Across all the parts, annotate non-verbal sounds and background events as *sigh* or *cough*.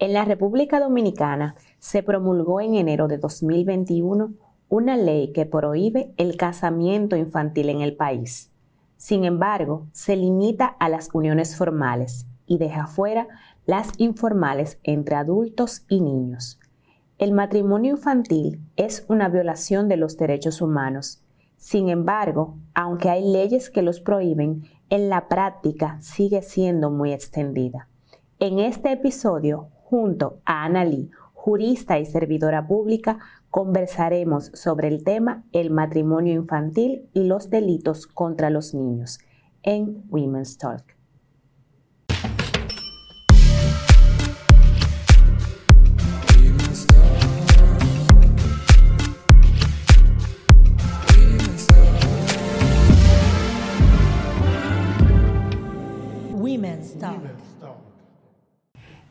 En la República Dominicana se promulgó en enero de 2021 una ley que prohíbe el casamiento infantil en el país. Sin embargo, se limita a las uniones formales y deja fuera las informales entre adultos y niños. El matrimonio infantil es una violación de los derechos humanos. Sin embargo, aunque hay leyes que los prohíben, en la práctica sigue siendo muy extendida. En este episodio Junto a Ana jurista y servidora pública, conversaremos sobre el tema el matrimonio infantil y los delitos contra los niños en Women's Talk.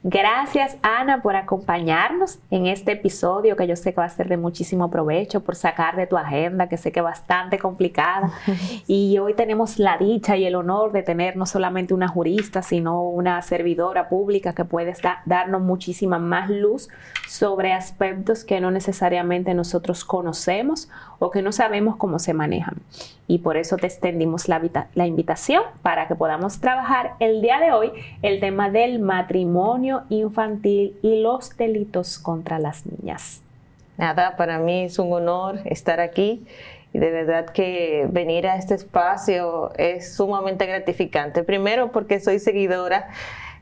Gracias Ana por acompañarnos en este episodio que yo sé que va a ser de muchísimo provecho, por sacar de tu agenda que sé que es bastante complicada. *laughs* Y hoy tenemos la dicha y el honor de tener no solamente una jurista, sino una servidora pública que puede darnos muchísima más luz sobre aspectos que no necesariamente nosotros conocemos o que no sabemos cómo se manejan. Y por eso te extendimos la, la invitación para que podamos trabajar el día de hoy el tema del matrimonio infantil y los delitos contra las niñas. Nada, para mí es un honor estar aquí y de verdad que venir a este espacio es sumamente gratificante. Primero porque soy seguidora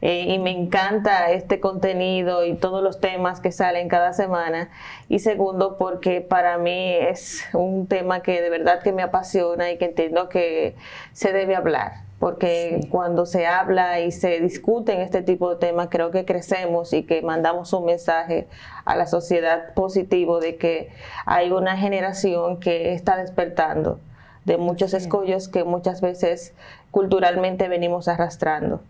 eh, y me encanta este contenido y todos los temas que salen cada semana. Y segundo porque para mí es un tema que de verdad que me apasiona y que entiendo que se debe hablar porque cuando se habla y se discute en este tipo de temas, creo que crecemos y que mandamos un mensaje a la sociedad positivo de que hay una generación que está despertando de muchos escollos que muchas veces culturalmente venimos arrastrando.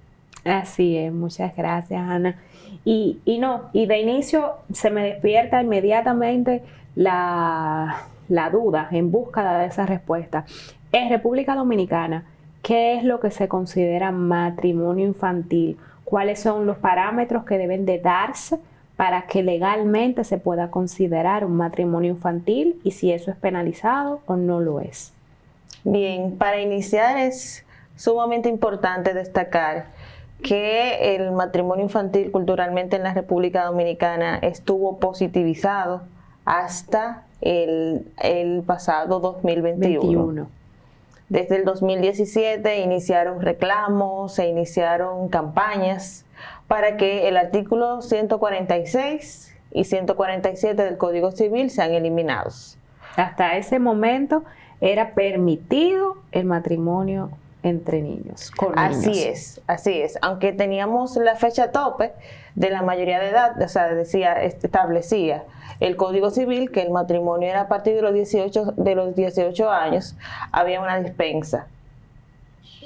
Así es, muchas gracias Ana. Y, y no, y de inicio se me despierta inmediatamente la, la duda en búsqueda de esa respuesta. En República Dominicana, ¿Qué es lo que se considera matrimonio infantil? ¿Cuáles son los parámetros que deben de darse para que legalmente se pueda considerar un matrimonio infantil y si eso es penalizado o no lo es? Bien, para iniciar es sumamente importante destacar que el matrimonio infantil culturalmente en la República Dominicana estuvo positivizado hasta el, pasado 2021. Desde el 2017 iniciaron reclamos, se iniciaron campañas para que el artículo 146 y 147 del Código Civil sean eliminados. Hasta ese momento era permitido el matrimonio entre niños. así es, así es. Aunque teníamos la fecha tope de la mayoría de edad, o sea, decía, establecía el Código Civil que el matrimonio era a partir de los 18, de los 18 años, había una dispensa.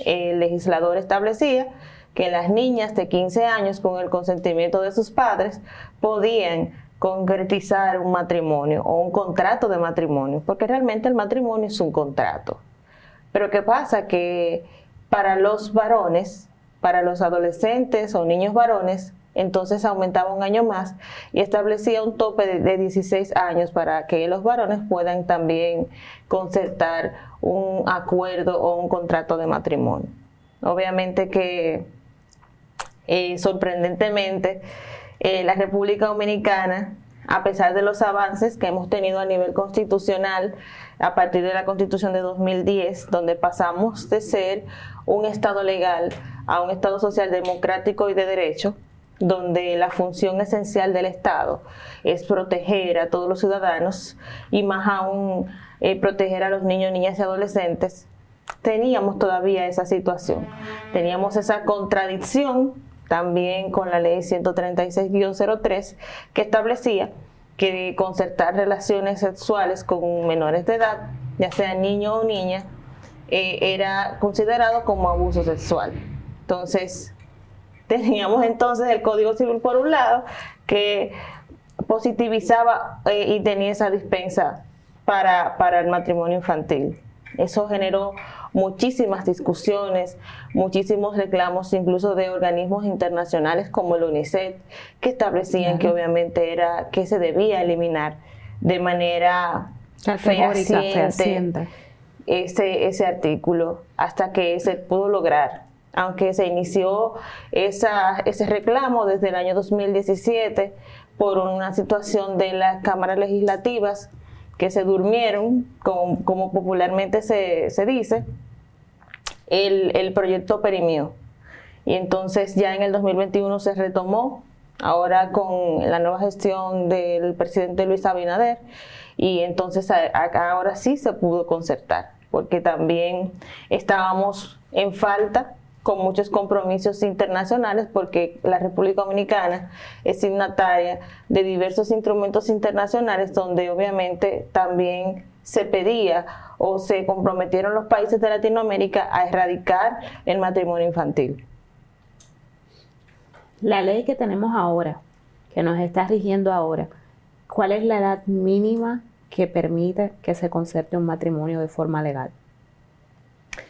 El legislador establecía que las niñas de 15 años, con el consentimiento de sus padres, podían concretizar un matrimonio o un contrato de matrimonio, porque realmente el matrimonio es un contrato. Pero ¿qué pasa? Que para los varones, para los adolescentes o niños varones, entonces aumentaba un año más y establecía un tope de, 16 años para que los varones puedan también concertar un acuerdo o un contrato de matrimonio. Obviamente que eh, sorprendentemente eh, la República Dominicana, a pesar de los avances que hemos tenido a nivel constitucional a partir de la Constitución de 2010, donde pasamos de ser un Estado legal a un Estado social democrático y de derecho, donde la función esencial del Estado es proteger a todos los ciudadanos y más aún eh, proteger a los niños, niñas y adolescentes, teníamos todavía esa situación. Teníamos esa contradicción también con la ley 136-03 que establecía que concertar relaciones sexuales con menores de edad, ya sea niño o niña, eh, era considerado como abuso sexual. Entonces, teníamos entonces el Código Civil por un lado, que positivizaba eh, y tenía esa dispensa para, para el matrimonio infantil. Eso generó muchísimas discusiones, muchísimos reclamos incluso de organismos internacionales como el UNICEF, que establecían que obviamente era que se debía eliminar de manera fehaciente ese, ese artículo hasta que se pudo lograr. Aunque se inició esa, ese reclamo desde el año 2017 por una situación de las cámaras legislativas que se durmieron, como, como popularmente se, se dice, el, el, proyecto perimió. Y entonces ya en el 2021 se retomó, ahora con la nueva gestión del presidente Luis Abinader, y entonces ahora sí se pudo concertar, porque también estábamos en falta con muchos compromisos internacionales porque la República Dominicana es signataria de diversos instrumentos internacionales donde obviamente también se pedía o se comprometieron los países de Latinoamérica a erradicar el matrimonio infantil. La ley que tenemos ahora, que nos está rigiendo ahora, ¿cuál es la edad mínima que permite que se concerte un matrimonio de forma legal?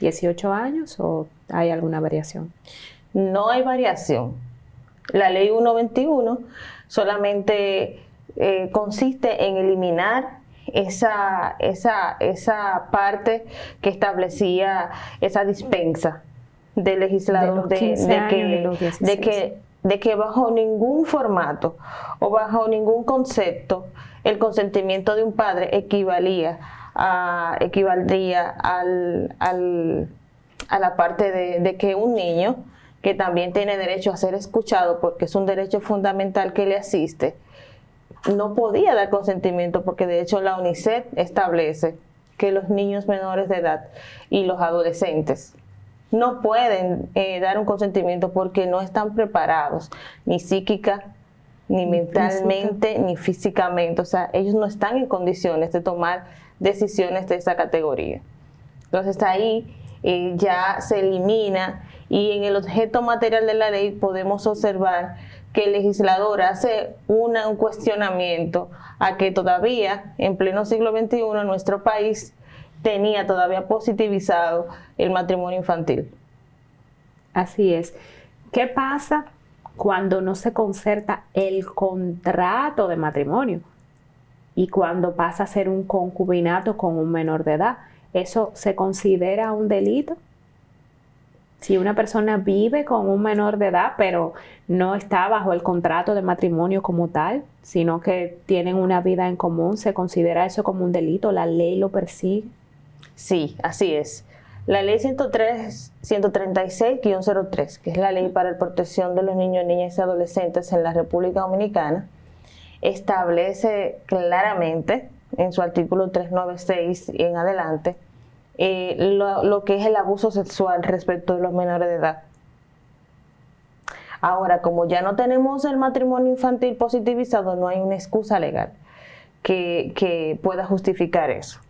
¿18 años o hay alguna variación? No hay variación. La ley 121 solamente eh, consiste en eliminar esa, esa, esa parte que establecía esa dispensa del legislador de, que, de, que, de que bajo ningún formato o bajo ningún concepto el consentimiento de un padre equivalía equivaldría al, a la parte de, que un niño, que también tiene derecho a ser escuchado porque es un derecho fundamental que le asiste, no podía dar consentimiento porque de hecho la UNICEF establece que los niños menores de edad y los adolescentes no pueden eh, dar un consentimiento porque no están preparados ni psíquica, ni, mentalmente, ni físicamente. O sea, ellos no están en condiciones de tomar decisiones de esa categoría. Entonces ahí eh, ya se elimina y en el objeto material de la ley podemos observar que el legislador hace una, un cuestionamiento a que todavía en pleno siglo XXI nuestro país tenía todavía positivizado el matrimonio infantil. Así es. ¿Qué pasa cuando no se concerta el contrato de matrimonio? y cuando pasa a ser un concubinato con un menor de edad. ¿Eso se considera un delito? Si una persona vive con un menor de edad, pero no está bajo el contrato de matrimonio como tal, sino que tienen una vida en común, ¿se considera eso como un delito? ¿La ley lo persigue? Sí, así es. La ley 103, 136-03, que es la ley para la protección de los niños, niñas y adolescentes en la República Dominicana, establece claramente en su artículo 396 y en adelante eh, lo, que es el abuso sexual respecto de los menores de edad. Ahora, como ya no tenemos el matrimonio infantil positivizado, no hay una excusa legal que, pueda justificar eso.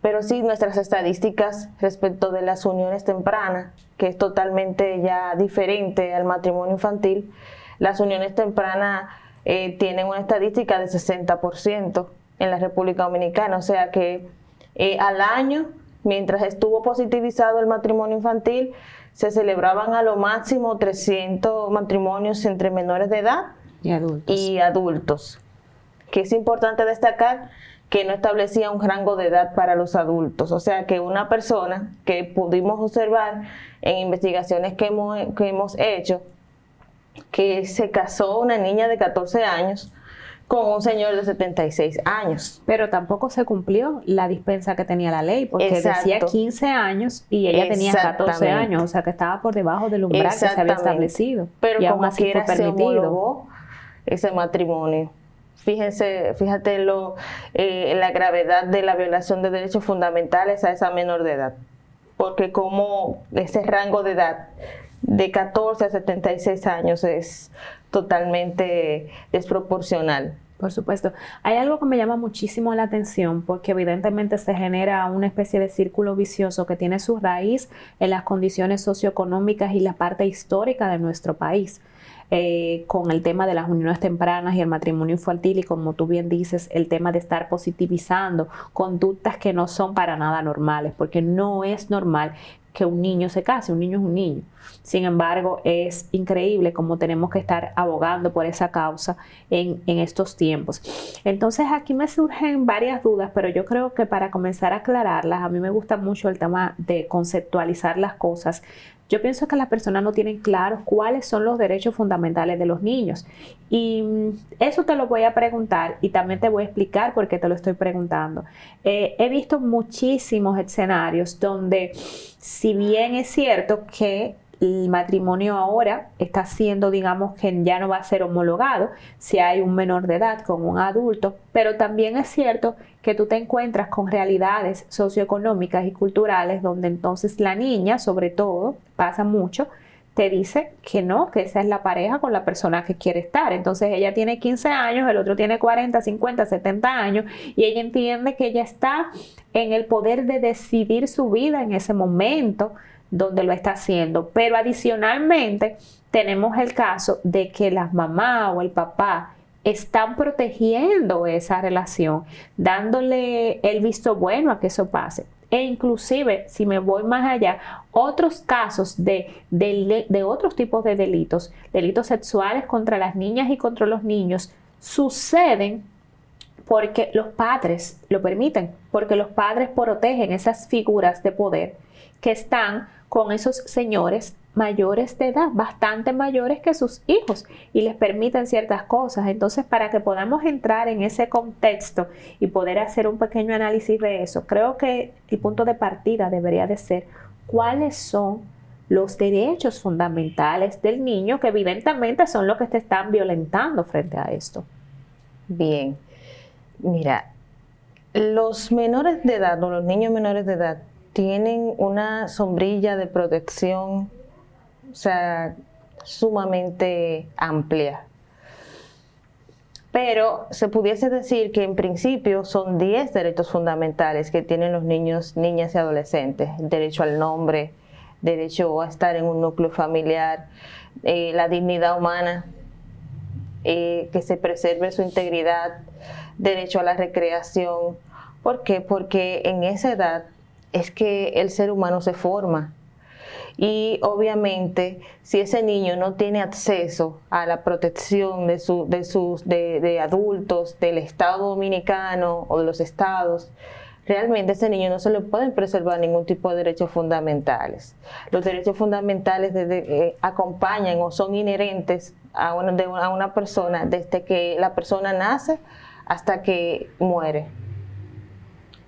Pero sí, nuestras estadísticas respecto de las uniones tempranas, que es totalmente ya diferente al matrimonio infantil, las uniones tempranas eh, tienen una estadística de 60% en la República Dominicana, o sea que eh, al año, mientras estuvo positivizado el matrimonio infantil, se celebraban a lo máximo 300 matrimonios entre menores de edad y adultos. Y adultos. Que es importante destacar que no establecía un rango de edad para los adultos. O sea que una persona que pudimos observar en investigaciones que hemos, que hemos hecho, que se casó una niña de 14 años con un señor de 76 años. Pero tampoco se cumplió la dispensa que tenía la ley, porque decía 15 años y ella tenía 14 años, o sea que estaba por debajo del umbral que se había establecido. Pero como así fue permitido. ese matrimonio. Fíjense, fíjate lo, eh, la gravedad de la violación de derechos fundamentales a esa menor de edad. Porque como ese rango de edad de 14 a 76 años es totalmente desproporcional. Por supuesto. Hay algo que me llama muchísimo la atención porque evidentemente se genera una especie de círculo vicioso que tiene su raíz en las condiciones socioeconómicas y la parte histórica de nuestro país. eh, con el tema de las uniones tempranas y el matrimonio infantil y como tú bien dices, el tema de estar positivizando conductas que no son para nada normales, porque no es normal que un niño se case, un niño es un niño. Sin embargo, es increíble cómo tenemos que estar abogando por esa causa en, en, estos tiempos. Entonces aquí me surgen varias dudas, pero yo creo que para comenzar a aclararlas, a mí me gusta mucho el tema de conceptualizar las cosas yo pienso que las personas no tienen claro cuáles son los derechos fundamentales de los niños. Y mm, eso te lo voy a preguntar y también te voy a explicar por qué te lo estoy preguntando. Eh, he visto muchísimos escenarios donde, si bien es cierto que el matrimonio ahora está siendo, digamos, que ya no va a ser homologado si hay un menor de edad con un adulto, pero también es cierto que tú te encuentras con realidades socioeconómicas y culturales donde entonces la niña, sobre todo, pasa mucho, te dice que no, que esa es la pareja con la persona que quiere estar. Entonces ella tiene 15 años, el otro tiene 40, 50, 70 años y ella entiende que ella está en el poder de decidir su vida en ese momento donde lo está haciendo. Pero adicionalmente tenemos el caso de que la mamá o el papá están protegiendo esa relación, dándole el visto bueno a que eso pase. E inclusive, si me voy más allá, otros casos de, de, otros tipos de delitos, delitos sexuales contra las niñas y contra los niños, suceden porque los padres lo permiten, porque los padres protegen esas figuras de poder que están con esos señores mayores de edad, bastante mayores que sus hijos, y les permiten ciertas cosas. Entonces, para que podamos entrar en ese contexto y poder hacer un pequeño análisis de eso, creo que el punto de partida debería de ser cuáles son los derechos fundamentales del niño, que evidentemente son los que te están violentando frente a esto. Bien, mira, los menores de edad o los niños menores de edad tienen una sombrilla de protección, o sea, sumamente amplia. Pero se pudiese decir que en principio son 10 derechos fundamentales que tienen los niños, niñas y adolescentes. Derecho al nombre, derecho a estar en un núcleo familiar, eh, la dignidad humana, eh, que se preserve su integridad, derecho a la recreación. ¿Por qué? Porque en esa edad es que el ser humano se forma. Y obviamente, si ese niño no tiene acceso a la protección de, de, sus, de, adultos, del Estado dominicano o de los estados, realmente a ese niño no se le pueden preservar ningún tipo de derechos fundamentales. Los derechos fundamentales eh, acompañan o son inherentes a una, a una persona desde que la persona nace hasta que muere.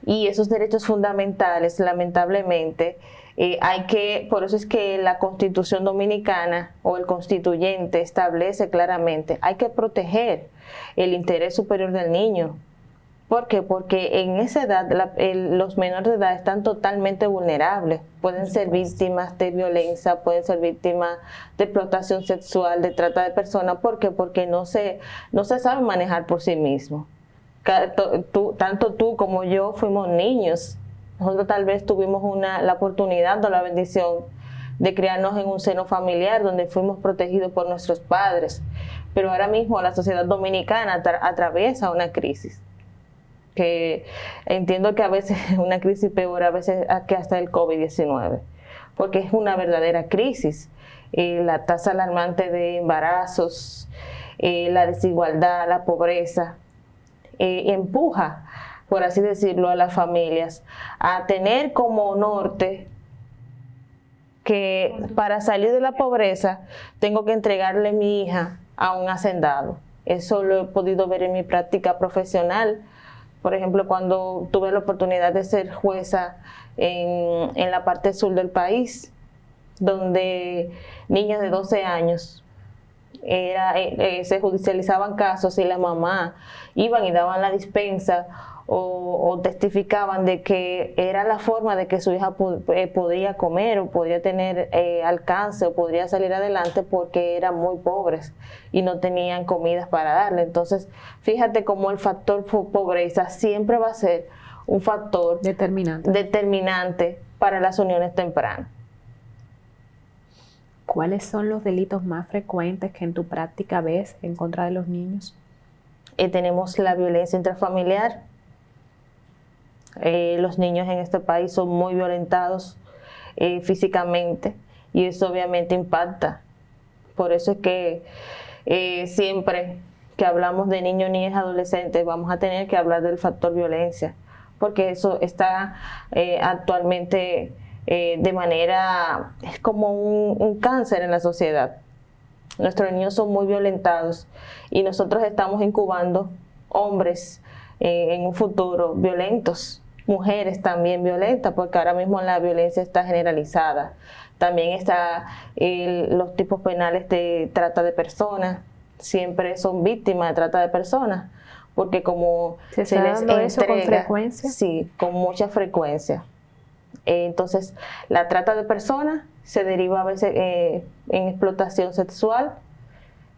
Y esos derechos fundamentales, lamentablemente, eh, hay que, por eso es que la constitución dominicana o el constituyente establece claramente, hay que proteger el interés superior del niño. ¿Por qué? Porque en esa edad los menores de edad están totalmente vulnerables. Pueden ser víctimas de violencia, pueden ser víctimas de explotación sexual, de trata de personas. ¿Por qué? Porque no se, no se saben manejar por sí mismos tanto tú como yo fuimos niños. Nosotros tal vez tuvimos una, la oportunidad o la bendición de criarnos en un seno familiar donde fuimos protegidos por nuestros padres. Pero ahora mismo la sociedad dominicana atraviesa una crisis que entiendo que a veces es *laughs* una crisis peor a veces que hasta el COVID-19, porque es una verdadera crisis. Eh, la tasa alarmante de embarazos, eh, la desigualdad, la pobreza, eh, empuja, por así decirlo, a las familias a tener como norte que para salir de la pobreza tengo que entregarle mi hija a un hacendado. Eso lo he podido ver en mi práctica profesional. Por ejemplo, cuando tuve la oportunidad de ser jueza en, en la parte sur del país, donde niñas de 12 años era, eh, eh, se judicializaban casos y la mamá iban y daban la dispensa o, testificaban de que era la forma de que su hija eh, podía comer o podría tener alcance o podría salir adelante porque eran muy pobres y no tenían comidas para darle. Entonces, fíjate cómo el factor pobreza siempre va a ser un factor determinante, determinante para las uniones tempranas ¿Cuáles son los delitos más frecuentes que en tu práctica ves en contra de los niños? Eh, tenemos la violencia intrafamiliar. Eh, los niños en este país son muy violentados eh, físicamente y eso obviamente impacta. Por eso es que siempre que hablamos de niños, niñas, adolescentes, vamos a tener que hablar del factor violencia, porque eso está actualmente de manera, es como un cáncer en la sociedad. Nuestros niños son muy violentados y nosotros estamos incubando hombres eh, en un futuro violentos, mujeres también violentas, porque ahora mismo la violencia está generalizada. También están los tipos penales de trata de personas, siempre son víctimas de trata de personas, porque como se, les entrega, eso con frecuencia. Sí, con mucha frecuencia. Eh, entonces, la trata de personas se deriva a veces eh, en explotación sexual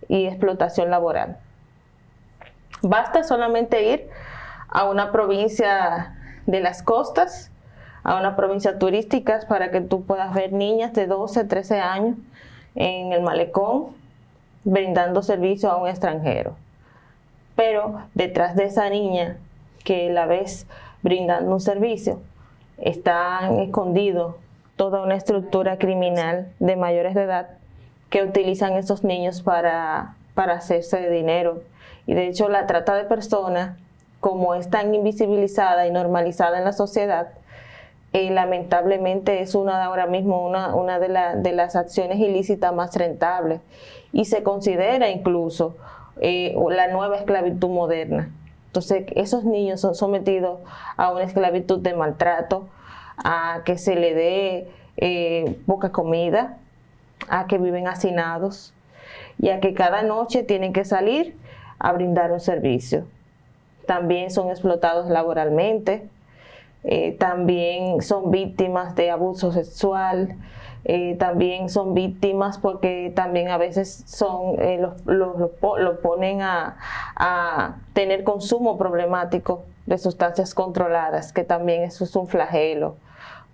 y explotación laboral. Basta solamente ir a una provincia de las costas, a una provincia turística para que tú puedas ver niñas de 12, 13 años en el malecón brindando servicio a un extranjero. Pero detrás de esa niña que la ves brindando un servicio, están escondidos toda una estructura criminal de mayores de edad que utilizan esos niños para, para hacerse de dinero. Y de hecho la trata de personas, como es tan invisibilizada y normalizada en la sociedad, eh, lamentablemente es una ahora mismo una, una de, de, las acciones ilícitas más rentables y se considera incluso eh, la nueva esclavitud moderna. Entonces, esos niños son sometidos a una esclavitud de maltrato, a que se le dé eh, poca comida, a que viven hacinados y a que cada noche tienen que salir a brindar un servicio. También son explotados laboralmente, eh, también son víctimas de abuso sexual, eh, también son víctimas porque también a veces son los, lo ponen a, a, tener consumo problemático de sustancias controladas, que también eso es un flagelo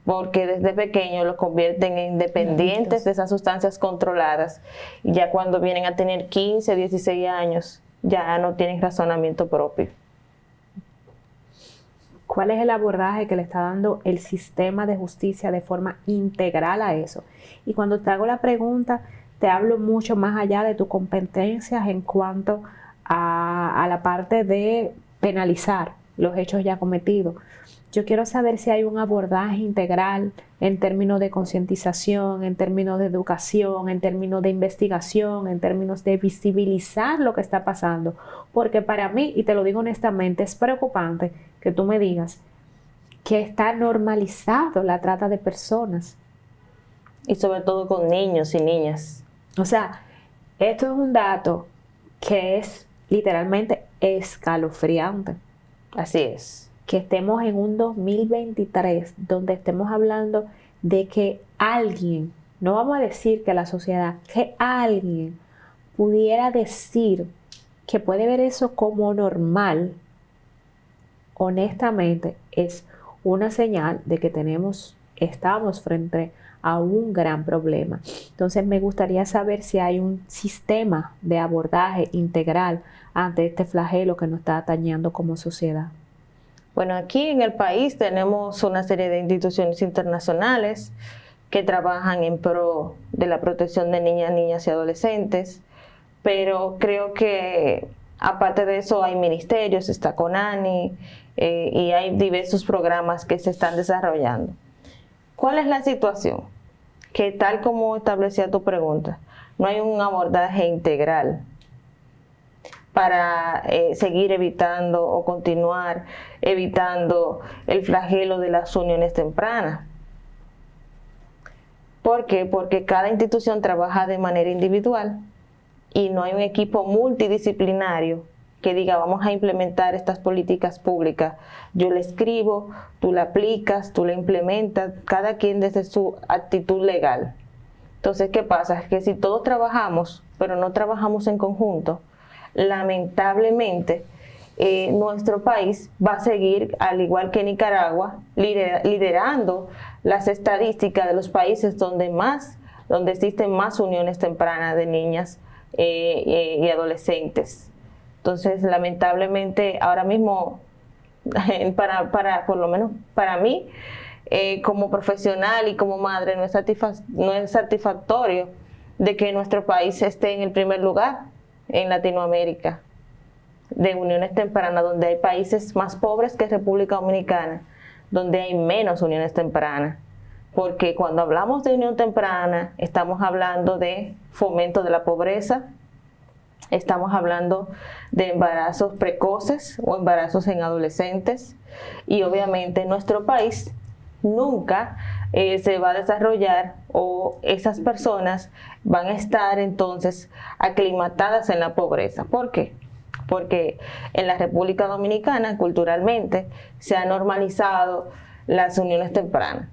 porque desde pequeño los convierten en dependientes de esas sustancias controladas. Y ya cuando vienen a tener 15, 16 años, ya no tienen razonamiento propio. ¿Cuál es el abordaje que le está dando el sistema de justicia de forma integral a eso? Y cuando te hago la pregunta, te hablo mucho más allá de tus competencias en cuanto a, a la parte de penalizar los hechos ya cometidos, yo quiero saber si hay un abordaje integral en términos de concientización, en términos de educación, en términos de investigación, en términos de visibilizar lo que está pasando. Porque para mí, y te lo digo honestamente, es preocupante que tú me digas que está normalizado la trata de personas. Y sobre todo con niños y niñas. O sea, esto es un dato que es literalmente escalofriante. Así es que estemos en un 2023 donde estemos hablando de que alguien, no vamos a decir que la sociedad, que alguien pudiera decir que puede ver eso como normal, honestamente es una señal de que tenemos, estamos frente a un gran problema. Entonces me gustaría saber si hay un sistema de abordaje integral ante este flagelo que nos está atañando como sociedad. Bueno, aquí en el país tenemos una serie de instituciones internacionales que trabajan en pro de la protección de niñas, niñas y adolescentes, pero creo que aparte de eso hay ministerios, está CONANI eh, y hay diversos programas que se están desarrollando. ¿Cuál es la situación? Que tal como establecía tu pregunta, no hay un abordaje integral para eh, seguir evitando o continuar evitando el flagelo de las uniones tempranas. ¿Por qué? Porque cada institución trabaja de manera individual y no hay un equipo multidisciplinario que diga vamos a implementar estas políticas públicas. Yo le escribo, tú la aplicas, tú la implementas, cada quien desde su actitud legal. Entonces, ¿qué pasa? Es que si todos trabajamos, pero no trabajamos en conjunto, lamentablemente eh, nuestro país va a seguir, al igual que Nicaragua, liderando las estadísticas de los países donde más donde existen más uniones tempranas de niñas eh, eh, y adolescentes. Entonces, lamentablemente, ahora mismo, *laughs* para, para por lo menos para mí, como profesional y como madre, no es, no es satisfactorio de que nuestro país esté en el primer lugar en Latinoamérica de uniones tempranas, donde hay países más pobres que República Dominicana, donde hay menos uniones tempranas. Porque cuando hablamos de unión temprana, estamos hablando de fomento de la pobreza, estamos hablando de embarazos precoces o embarazos en adolescentes y obviamente en nuestro país nunca eh, se va a desarrollar o esas personas van a estar entonces aclimatadas en la pobreza. ¿Por qué? Porque en la República Dominicana culturalmente se ha normalizado las uniones tempranas.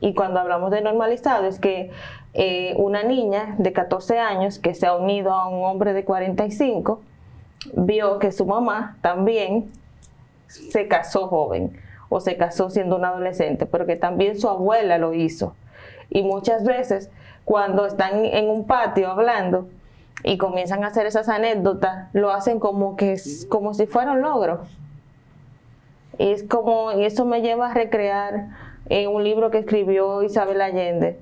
Y cuando hablamos de normalizado es que eh, una niña de 14 años que se ha unido a un hombre de 45 vio que su mamá también se casó joven o se casó siendo un adolescente, pero que también su abuela lo hizo. Y muchas veces cuando están en un patio hablando y comienzan a hacer esas anécdotas, lo hacen como que como si fuera un logro. Y es como, y eso me lleva a recrear en un libro que escribió Isabel Allende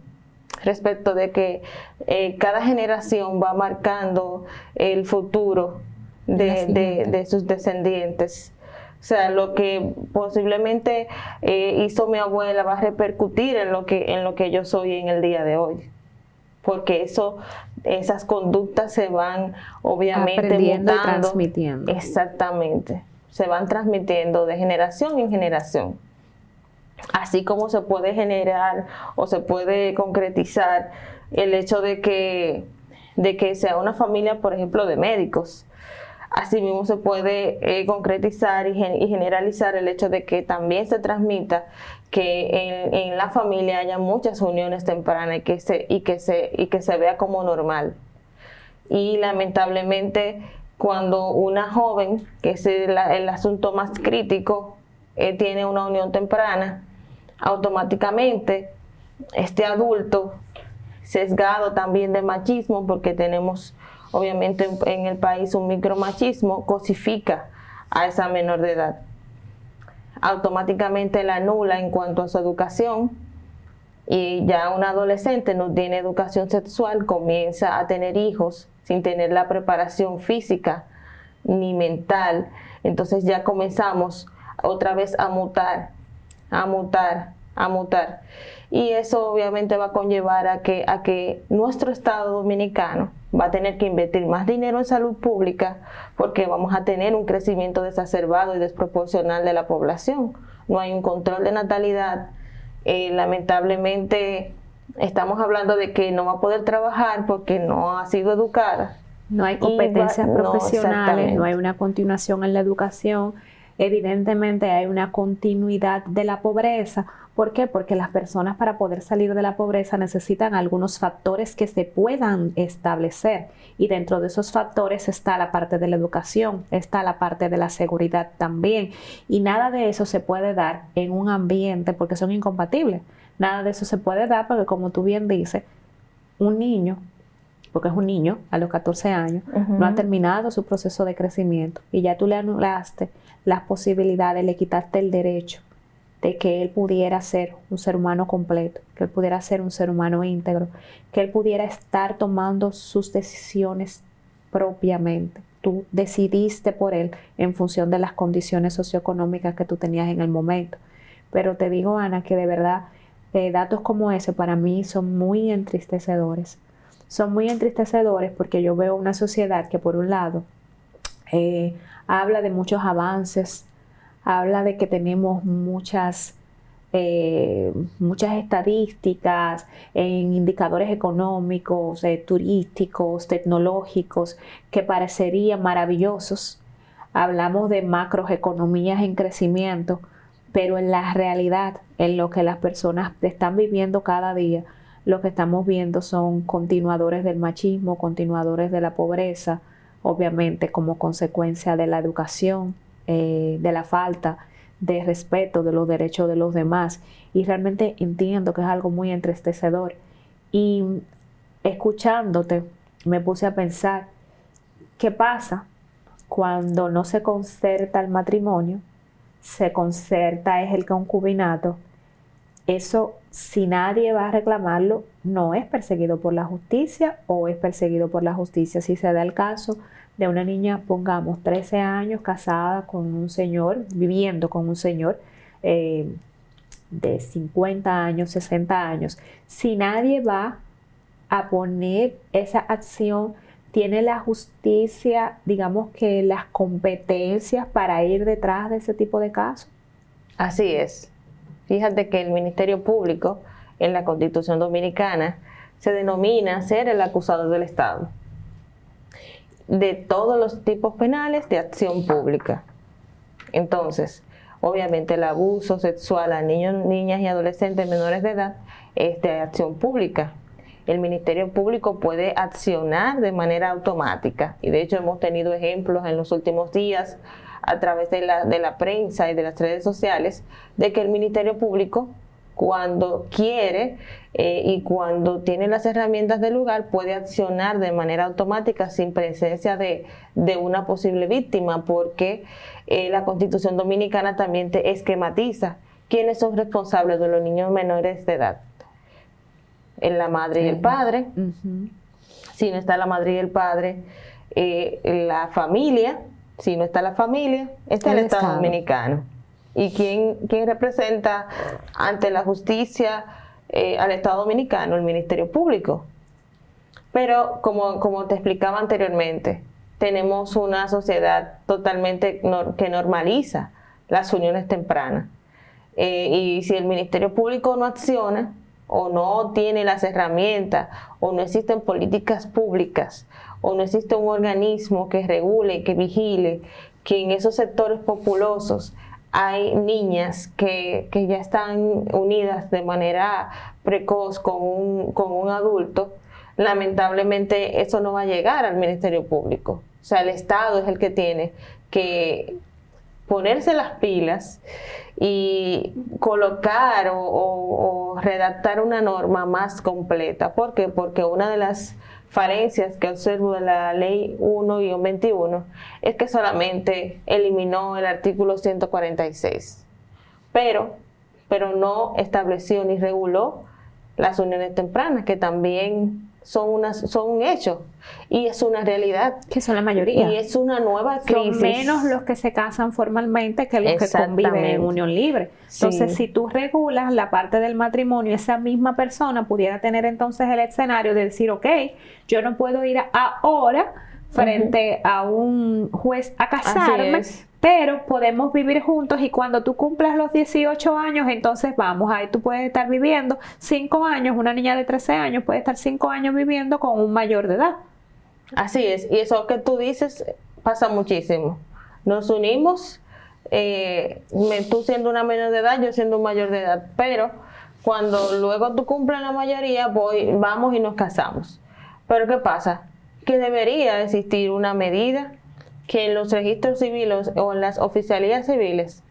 respecto de que eh, cada generación va marcando el futuro de, de sus descendientes. O sea, lo que posiblemente eh, hizo mi abuela va a repercutir en lo que en lo que yo soy en el día de hoy. Porque eso esas conductas se van obviamente mutando, transmitiendo. Exactamente. Se van transmitiendo de generación en generación. Así como se puede generar o se puede concretizar el hecho de que de que sea una familia, por ejemplo, de médicos Asimismo se puede eh, concretizar y, generalizar el hecho de que también se transmita que en, la familia haya muchas uniones tempranas y que se, y que se, y que se vea como normal. Y lamentablemente cuando una joven, que es el, asunto más crítico, eh, tiene una unión temprana, automáticamente este adulto sesgado también de machismo porque tenemos obviamente en el país un micromachismo cosifica a esa menor de edad. Automáticamente la anula en cuanto a su educación y ya un adolescente no tiene educación sexual, comienza a tener hijos sin tener la preparación física ni mental. Entonces ya comenzamos otra vez a mutar, a mutar, a mutar. Y eso obviamente va a conllevar a que, a que nuestro Estado dominicano va a tener que invertir más dinero en salud pública porque vamos a tener un crecimiento desacerbado y desproporcional de la población. No hay un control de natalidad. Eh, lamentablemente estamos hablando de que no va a poder trabajar porque no ha sido educada. No hay competencias profesionales, no hay una continuación en la educación Evidentemente hay una continuidad de la pobreza. ¿Por qué? Porque las personas para poder salir de la pobreza necesitan algunos factores que se puedan establecer. Y dentro de esos factores está la parte de la educación, está la parte de la seguridad también. Y nada de eso se puede dar en un ambiente porque son incompatibles. Nada de eso se puede dar porque como tú bien dices, un niño porque es un niño a los 14 años, no ha terminado su proceso de crecimiento y ya tú le anulaste las posibilidades, le quitaste el derecho de que él pudiera ser un ser humano completo, que él pudiera ser un ser humano íntegro, que él pudiera estar tomando sus decisiones propiamente. Tú decidiste por él en función de las condiciones socioeconómicas que tú tenías en el momento. Pero te digo, Ana, que de verdad eh, datos como ese para mí son muy entristecedores son muy entristecedores porque yo veo una sociedad que por un lado eh, habla de muchos avances, habla de que tenemos muchas, eh, muchas estadísticas en indicadores económicos, eh, turísticos, tecnológicos, que parecerían maravillosos. Hablamos de macroeconomías en crecimiento, pero en la realidad, en lo que las personas están viviendo cada día, lo que estamos viendo son continuadores del machismo, continuadores de la pobreza, obviamente como consecuencia de la educación, eh, de la falta de respeto de los derechos de los demás. Y realmente entiendo que es algo muy entristecedor. Y escuchándote, me puse a pensar, ¿qué pasa cuando no se concerta el matrimonio? Se concerta es el concubinato. Eso, si nadie va a reclamarlo, no es perseguido por la justicia o es perseguido por la justicia. Si se da el caso de una niña, pongamos, 13 años, casada con un señor, viviendo con un señor eh, de 50 años, 60 años, si nadie va a poner esa acción, tiene la justicia, digamos que las competencias para ir detrás de ese tipo de casos. Así es. Fíjate que el Ministerio Público en la Constitución Dominicana se denomina ser el acusador del Estado de todos los tipos penales de acción pública. Entonces, obviamente el abuso sexual a niños, niñas y adolescentes menores de edad es de acción pública. El Ministerio Público puede accionar de manera automática y de hecho hemos tenido ejemplos en los últimos días a través de la, de la prensa y de las redes sociales de que el Ministerio Público cuando quiere eh, y cuando tiene las herramientas del lugar puede accionar de manera automática sin presencia de, una posible víctima porque eh, la constitución dominicana también te esquematiza quiénes son responsables de los niños menores de edad. La madre y el padre. Si no está la madre y el padre, eh, la familia. Si no está la familia, está el, Estado dominicano y quién, quién representa ante la justicia eh, al Estado Dominicano, el Ministerio Público. Pero como, como te explicaba anteriormente, tenemos una sociedad totalmente que normaliza las uniones tempranas. Eh, y si el Ministerio Público no acciona o no tiene las herramientas o no existen políticas públicas o no existe un organismo que regule, que vigile, que en esos sectores populosos hay niñas que, ya están unidas de manera precoz con un, con un adulto, lamentablemente eso no va a llegar al Ministerio Público. O sea, el Estado es el que tiene que ponerse las pilas y colocar o, o redactar una norma más completa. ¿Por qué? Porque una de las falencias que observo de la ley 1-21 es que solamente eliminó el artículo 146, pero, pero no estableció ni reguló las uniones tempranas, que también son, unas, son un hecho y es una realidad. Que son la mayoría. Y es una nueva crisis. Son menos los que se casan formalmente que los que conviven en unión libre. Entonces, si tú regulas la parte del matrimonio, esa misma persona pudiera tener entonces el escenario de decir, ok, yo no puedo ir ahora frente a un juez a casarme, pero podemos vivir juntos y cuando tú cumplas los 18 años, entonces vamos, ahí tú puedes estar viviendo 5 años, una niña de 13 años puede estar 5 años viviendo con un mayor de edad. Así es, y eso que tú dices pasa muchísimo. Nos unimos, eh, tú siendo una menor de edad, yo siendo un mayor de edad, pero cuando luego tú cumples la mayoría, voy, vamos y nos casamos. Pero ¿qué pasa? Que debería existir una medida que en los registros civiles o en las oficialías civiles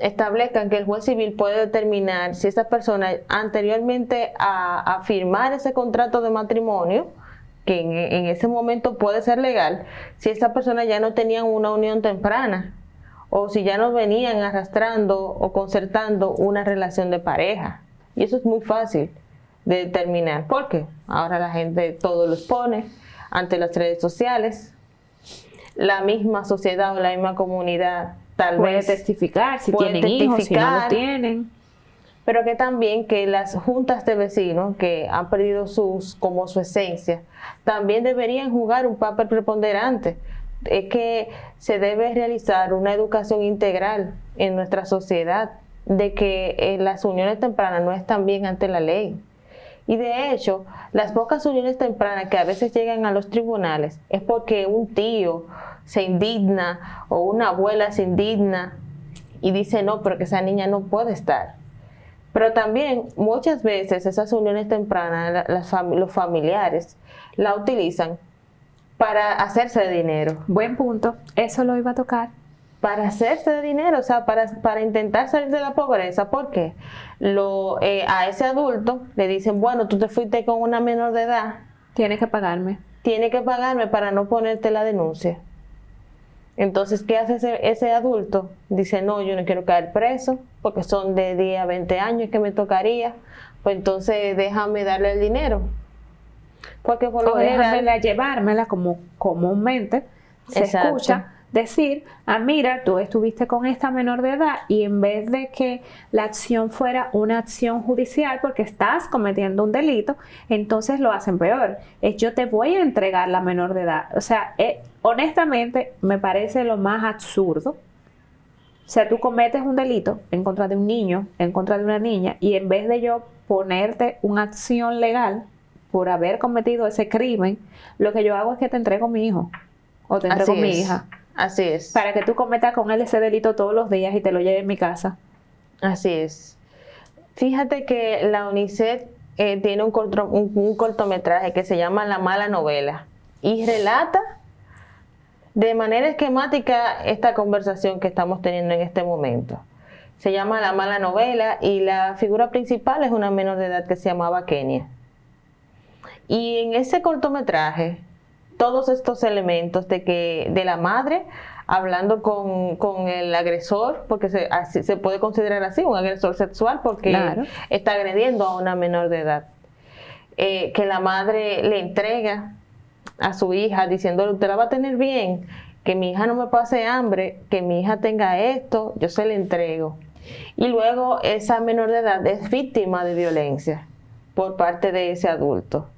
establezcan que el juez civil puede determinar si esa persona anteriormente a, firmar ese contrato de matrimonio, que en, ese momento puede ser legal, si esa persona ya no tenía una unión temprana o si ya no venían arrastrando o concertando una relación de pareja. Y eso es muy fácil de determinar, porque ahora la gente todo lo expone ante las redes sociales, la misma sociedad o la misma comunidad tal puede vez testificar si tienen hijos, si no lo tienen. Pero que también que las juntas de vecinos que han perdido sus como su esencia también deberían jugar un papel preponderante. Es que se debe realizar una educación integral en nuestra sociedad de que eh, las uniones tempranas no están bien ante la ley. Y de hecho, las pocas uniones tempranas que a veces llegan a los tribunales es porque un tío se indigna o una abuela se indigna y dice no, pero que esa niña no puede estar. Pero también muchas veces esas uniones tempranas, los familiares la utilizan para hacerse dinero. Buen punto, eso lo iba a tocar. Para hacerse de dinero, o sea, para, para intentar salir de la pobreza. porque qué? Lo, eh, a ese adulto le dicen, bueno, tú te fuiste con una menor de edad Tiene que pagarme. Tiene que pagarme para no ponerte la denuncia. Entonces, ¿qué hace ese, ese, adulto? Dice, no, yo no quiero caer preso porque son de día 20 años que me tocaría. Pues entonces déjame darle el dinero. Porque por lo general... llevármela como comúnmente se escucha decir, ah, mira, tú estuviste con esta menor de edad y en vez de que la acción fuera una acción judicial porque estás cometiendo un delito, entonces lo hacen peor. Es yo te voy a entregar la menor de edad. O sea, eh, honestamente me parece lo más absurdo. O sea, tú cometes un delito en contra de un niño, en contra de una niña, y en vez de yo ponerte una acción legal por haber cometido ese crimen, lo que yo hago es que te entrego mi hijo o te entrego mi hija. Así es. Para que tú cometas con él ese delito todos los días y te lo lleves en mi casa. Así es. Fíjate que la UNICEF eh, tiene un, un, cortometraje que se llama La mala novela y relata de manera esquemática esta conversación que estamos teniendo en este momento. Se llama La mala novela y la figura principal es una menor de edad que se llamaba Kenia. Y en ese cortometraje todos estos elementos de que de la madre hablando con, el agresor, porque se, se, puede considerar así, un agresor sexual, porque está agrediendo a una menor de edad. Eh, que la madre le entrega a su hija diciéndole, usted la va a tener bien, que mi hija no me pase hambre, que mi hija tenga esto, yo se le entrego. Y luego esa menor de edad es víctima de violencia por parte de ese adulto.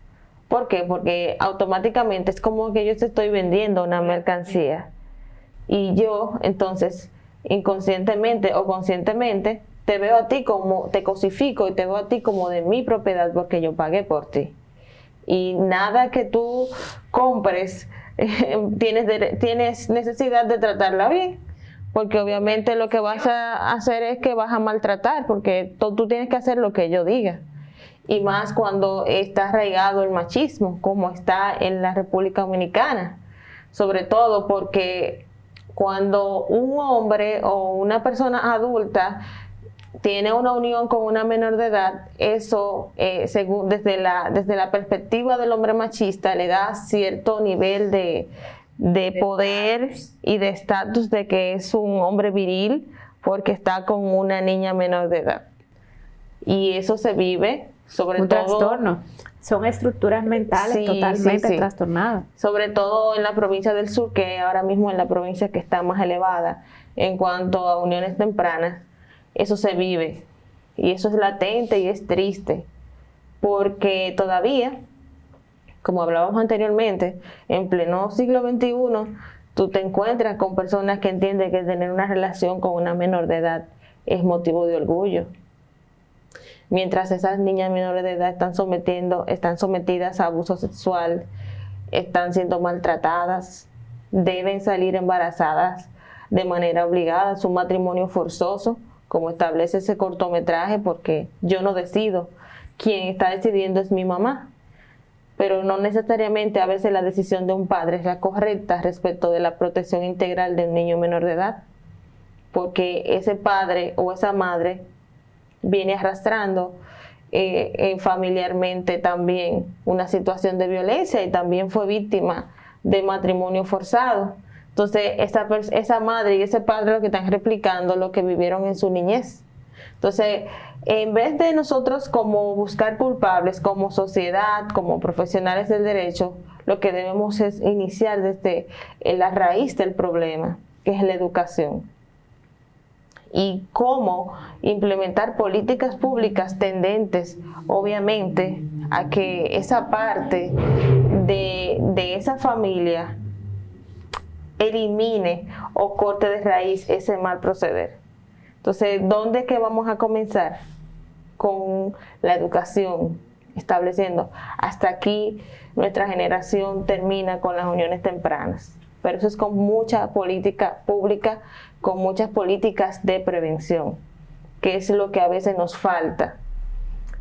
¿Por qué? Porque automáticamente es como que yo te estoy vendiendo una mercancía. Y yo, entonces, inconscientemente o conscientemente, te veo a ti como, te cosifico y te veo a ti como de mi propiedad porque yo pagué por ti. Y nada que tú compres, *laughs* tienes, tienes necesidad de tratarla bien. Porque obviamente lo que vas a hacer es que vas a maltratar, porque tú tienes que hacer lo que yo diga y más cuando está arraigado el machismo, como está en la República Dominicana, sobre todo porque cuando un hombre o una persona adulta tiene una unión con una menor de edad, eso, eh, según, desde, la, desde la perspectiva del hombre machista, le da cierto nivel de, de poder y de estatus de que es un hombre viril porque está con una niña menor de edad. Y eso se vive sobre un trastorno. Son estructuras mentales totalmente trastornadas. Sobre todo en la provincia del sur, que ahora mismo es la provincia que está más elevada en cuanto a uniones tempranas, eso se vive. Y eso es latente y es triste, porque todavía, como hablábamos anteriormente, en pleno siglo XXI, tú te encuentras con personas que entienden que tener una relación con una menor de edad es motivo de orgullo mientras esas niñas menores de edad están sometiendo, están sometidas a abuso sexual, están siendo maltratadas, deben salir embarazadas de manera obligada, es un matrimonio forzoso, como establece ese cortometraje, porque yo no decido, quien está decidiendo es mi mamá, pero no necesariamente a veces la decisión de un padre es la correcta respecto de la protección integral de un niño menor de edad, porque ese padre o esa madre viene arrastrando eh, eh, familiarmente también una situación de violencia y también fue víctima de matrimonio forzado. Entonces, esa, esa madre y ese padre lo que están replicando lo que vivieron en su niñez. Entonces, en vez de nosotros como buscar culpables, como sociedad, como profesionales del derecho, lo que debemos es iniciar desde la raíz del problema, que es la educación y cómo implementar políticas públicas tendentes, obviamente, a que esa parte de, esa familia elimine o corte de raíz ese mal proceder. Entonces, ¿dónde es que vamos a comenzar? Con la educación, estableciendo. Hasta aquí nuestra generación termina con las uniones tempranas pero eso es con mucha política pública, con muchas políticas de prevención, que es lo que a veces nos falta.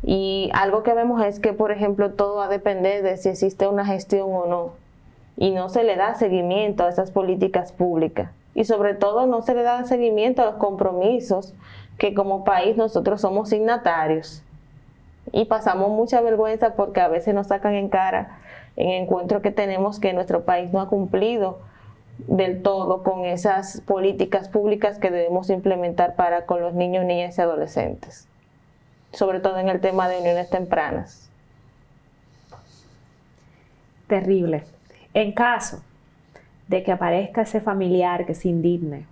Y algo que vemos es que, por ejemplo, todo va a depender de si existe una gestión o no. Y no se le da seguimiento a esas políticas públicas. Y sobre todo no se le da seguimiento a los compromisos que como país nosotros somos signatarios. Y pasamos mucha vergüenza porque a veces nos sacan en cara en encuentro que tenemos que nuestro país no ha cumplido del todo con esas políticas públicas que debemos implementar para con los niños, niñas y adolescentes, sobre todo en el tema de uniones tempranas. Terrible. En caso de que aparezca ese familiar que se indigne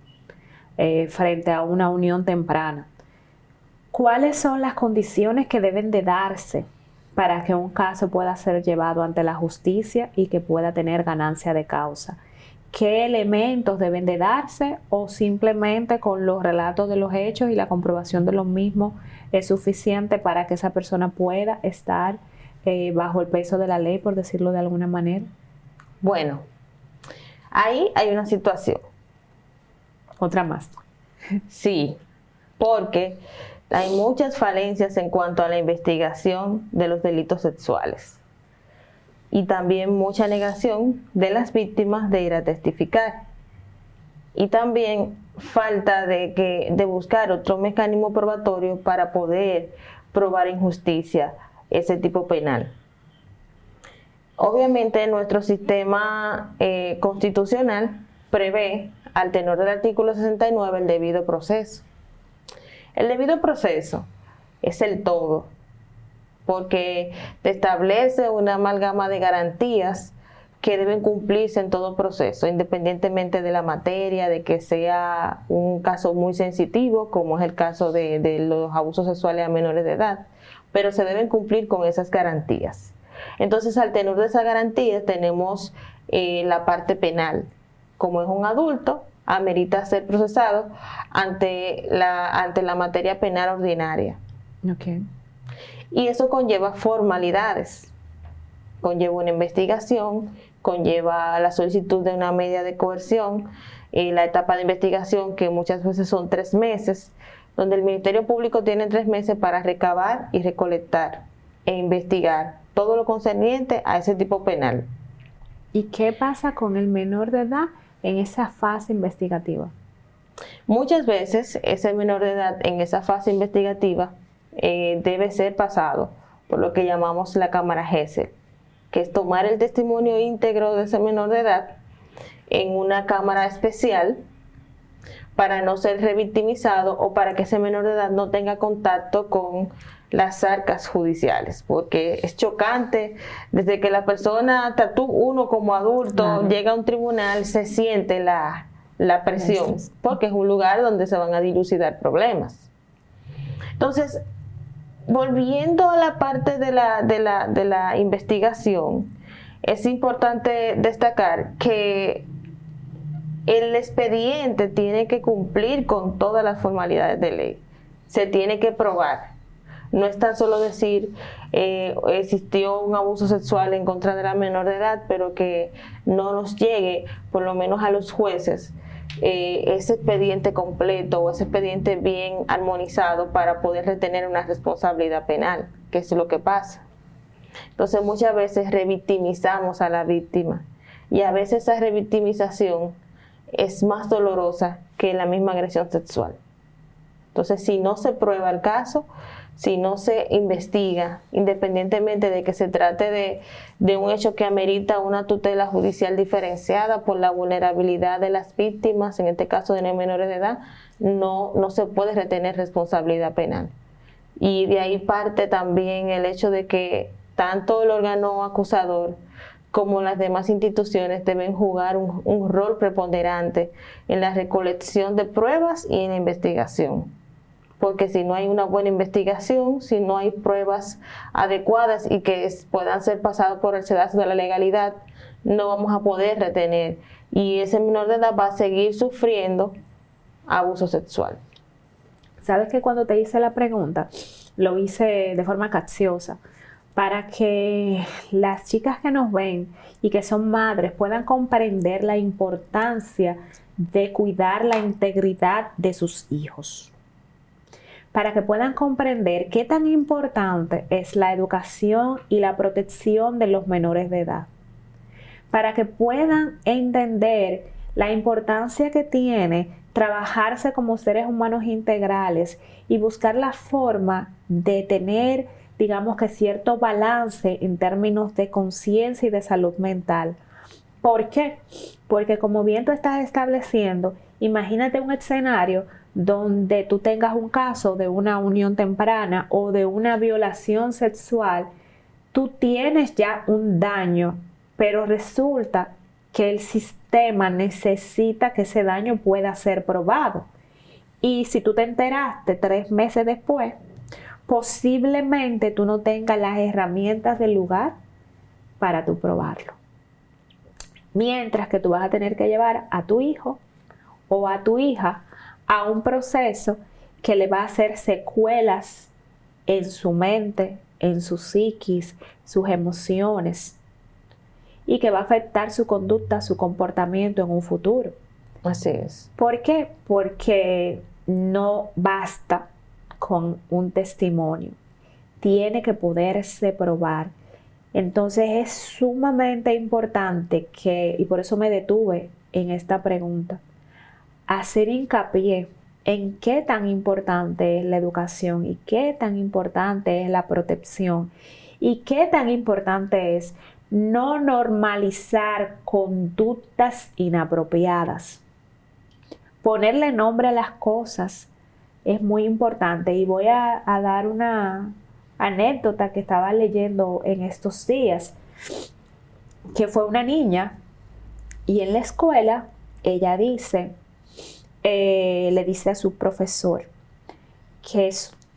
eh, frente a una unión temprana, ¿cuáles son las condiciones que deben de darse para que un caso pueda ser llevado ante la justicia y que pueda tener ganancia de causa? Qué elementos deben de darse o simplemente con los relatos de los hechos y la comprobación de los mismos es suficiente para que esa persona pueda estar eh, bajo el peso de la ley, por decirlo de alguna manera? Bueno, ahí hay una situación. Otra más. Sí, porque hay muchas falencias en cuanto a la investigación de los delitos sexuales y también mucha negación de las víctimas de ir a testificar. Y también falta de, que, de buscar otro mecanismo probatorio para poder probar injusticia ese tipo penal. Obviamente nuestro sistema eh, constitucional prevé, al tenor del artículo 69, el debido proceso. El debido proceso es el todo, porque te establece una amalgama de garantías que deben cumplirse en todo proceso, independientemente de la materia, de que sea un caso muy sensitivo, como es el caso de, los abusos sexuales a menores de edad, pero se deben cumplir con esas garantías. Entonces, al tener de esas garantías, tenemos eh, la parte penal. Como es un adulto, amerita ser procesado ante la, ante la materia penal ordinaria. Okay. Y eso conlleva formalidades, conlleva una investigación, conlleva la solicitud de una media de coerción, y la etapa de investigación que muchas veces son tres meses, donde el Ministerio Público tiene tres meses para recabar y recolectar e investigar todo lo concerniente a ese tipo penal. ¿Y qué pasa con el menor de edad en esa fase investigativa? Muchas veces ese menor de edad en esa fase investigativa eh, debe ser pasado por lo que llamamos la cámara GESEL, que es tomar el testimonio íntegro de ese menor de edad en una cámara especial para no ser revictimizado o para que ese menor de edad no tenga contacto con las arcas judiciales, porque es chocante. Desde que la persona, tú uno como adulto, llega a un tribunal, se siente la, la presión, porque es un lugar donde se van a dilucidar problemas. Entonces, volviendo a la parte de la, de la, de la investigación, es importante destacar que el expediente tiene que cumplir con todas las formalidades de ley. Se tiene que probar. No es tan solo decir eh, existió un abuso sexual en contra de la menor de edad, pero que no nos llegue, por lo menos a los jueces, eh, ese expediente completo o ese expediente bien armonizado para poder retener una responsabilidad penal, que es lo que pasa. Entonces muchas veces revictimizamos a la víctima y a veces esa revictimización es más dolorosa que la misma agresión sexual. Entonces si no se prueba el caso, si no se investiga, independientemente de que se trate de, un hecho que amerita una tutela judicial diferenciada por la vulnerabilidad de las víctimas, en este caso de menores de edad, no, se puede retener responsabilidad penal. Y de ahí parte también el hecho de que tanto el órgano acusador como las demás instituciones deben jugar un rol preponderante en la recolección de pruebas y en la investigación porque si no hay una buena investigación, si no hay pruebas adecuadas y que puedan ser pasadas por el sedazo de la legalidad, no vamos a poder retener. Y ese menor de edad va a seguir sufriendo abuso sexual. Sabes que cuando te hice la pregunta, lo hice de forma capciosa para que las chicas que nos ven y que son madres puedan comprender la importancia de cuidar la integridad de sus hijos para que puedan comprender qué tan importante es la educación y la protección de los menores de edad, para que puedan entender la importancia que tiene trabajarse como seres humanos integrales y buscar la forma de tener digamos que cierto balance en términos de conciencia y de salud mental. ¿Por qué? Porque como bien tú estás estableciendo, imagínate un escenario donde tú tengas un caso de una unión temprana o de una violación sexual, tú tienes ya un daño, pero resulta que el sistema necesita que ese daño pueda ser probado. Y si tú te enteraste tres meses después, posiblemente tú no tengas las herramientas del lugar para tú probarlo. Mientras que tú vas a tener que llevar a tu hijo o a tu hija a un proceso que le va a hacer secuelas en su mente, en su psiquis, sus emociones y que va a afectar su conducta, su comportamiento en un futuro. Así es. ¿Por qué? Porque no basta con un testimonio. Tiene que poderse probar. Entonces es sumamente importante que, y por eso me detuve en esta pregunta, hacer hincapié en qué tan importante es la educación y qué tan importante es la protección y qué tan importante es no normalizar conductas inapropiadas. Ponerle nombre a las cosas es muy importante y voy a, dar una anécdota que estaba leyendo en estos días, que fue una niña y en la escuela ella dice, eh, le dice a su profesor que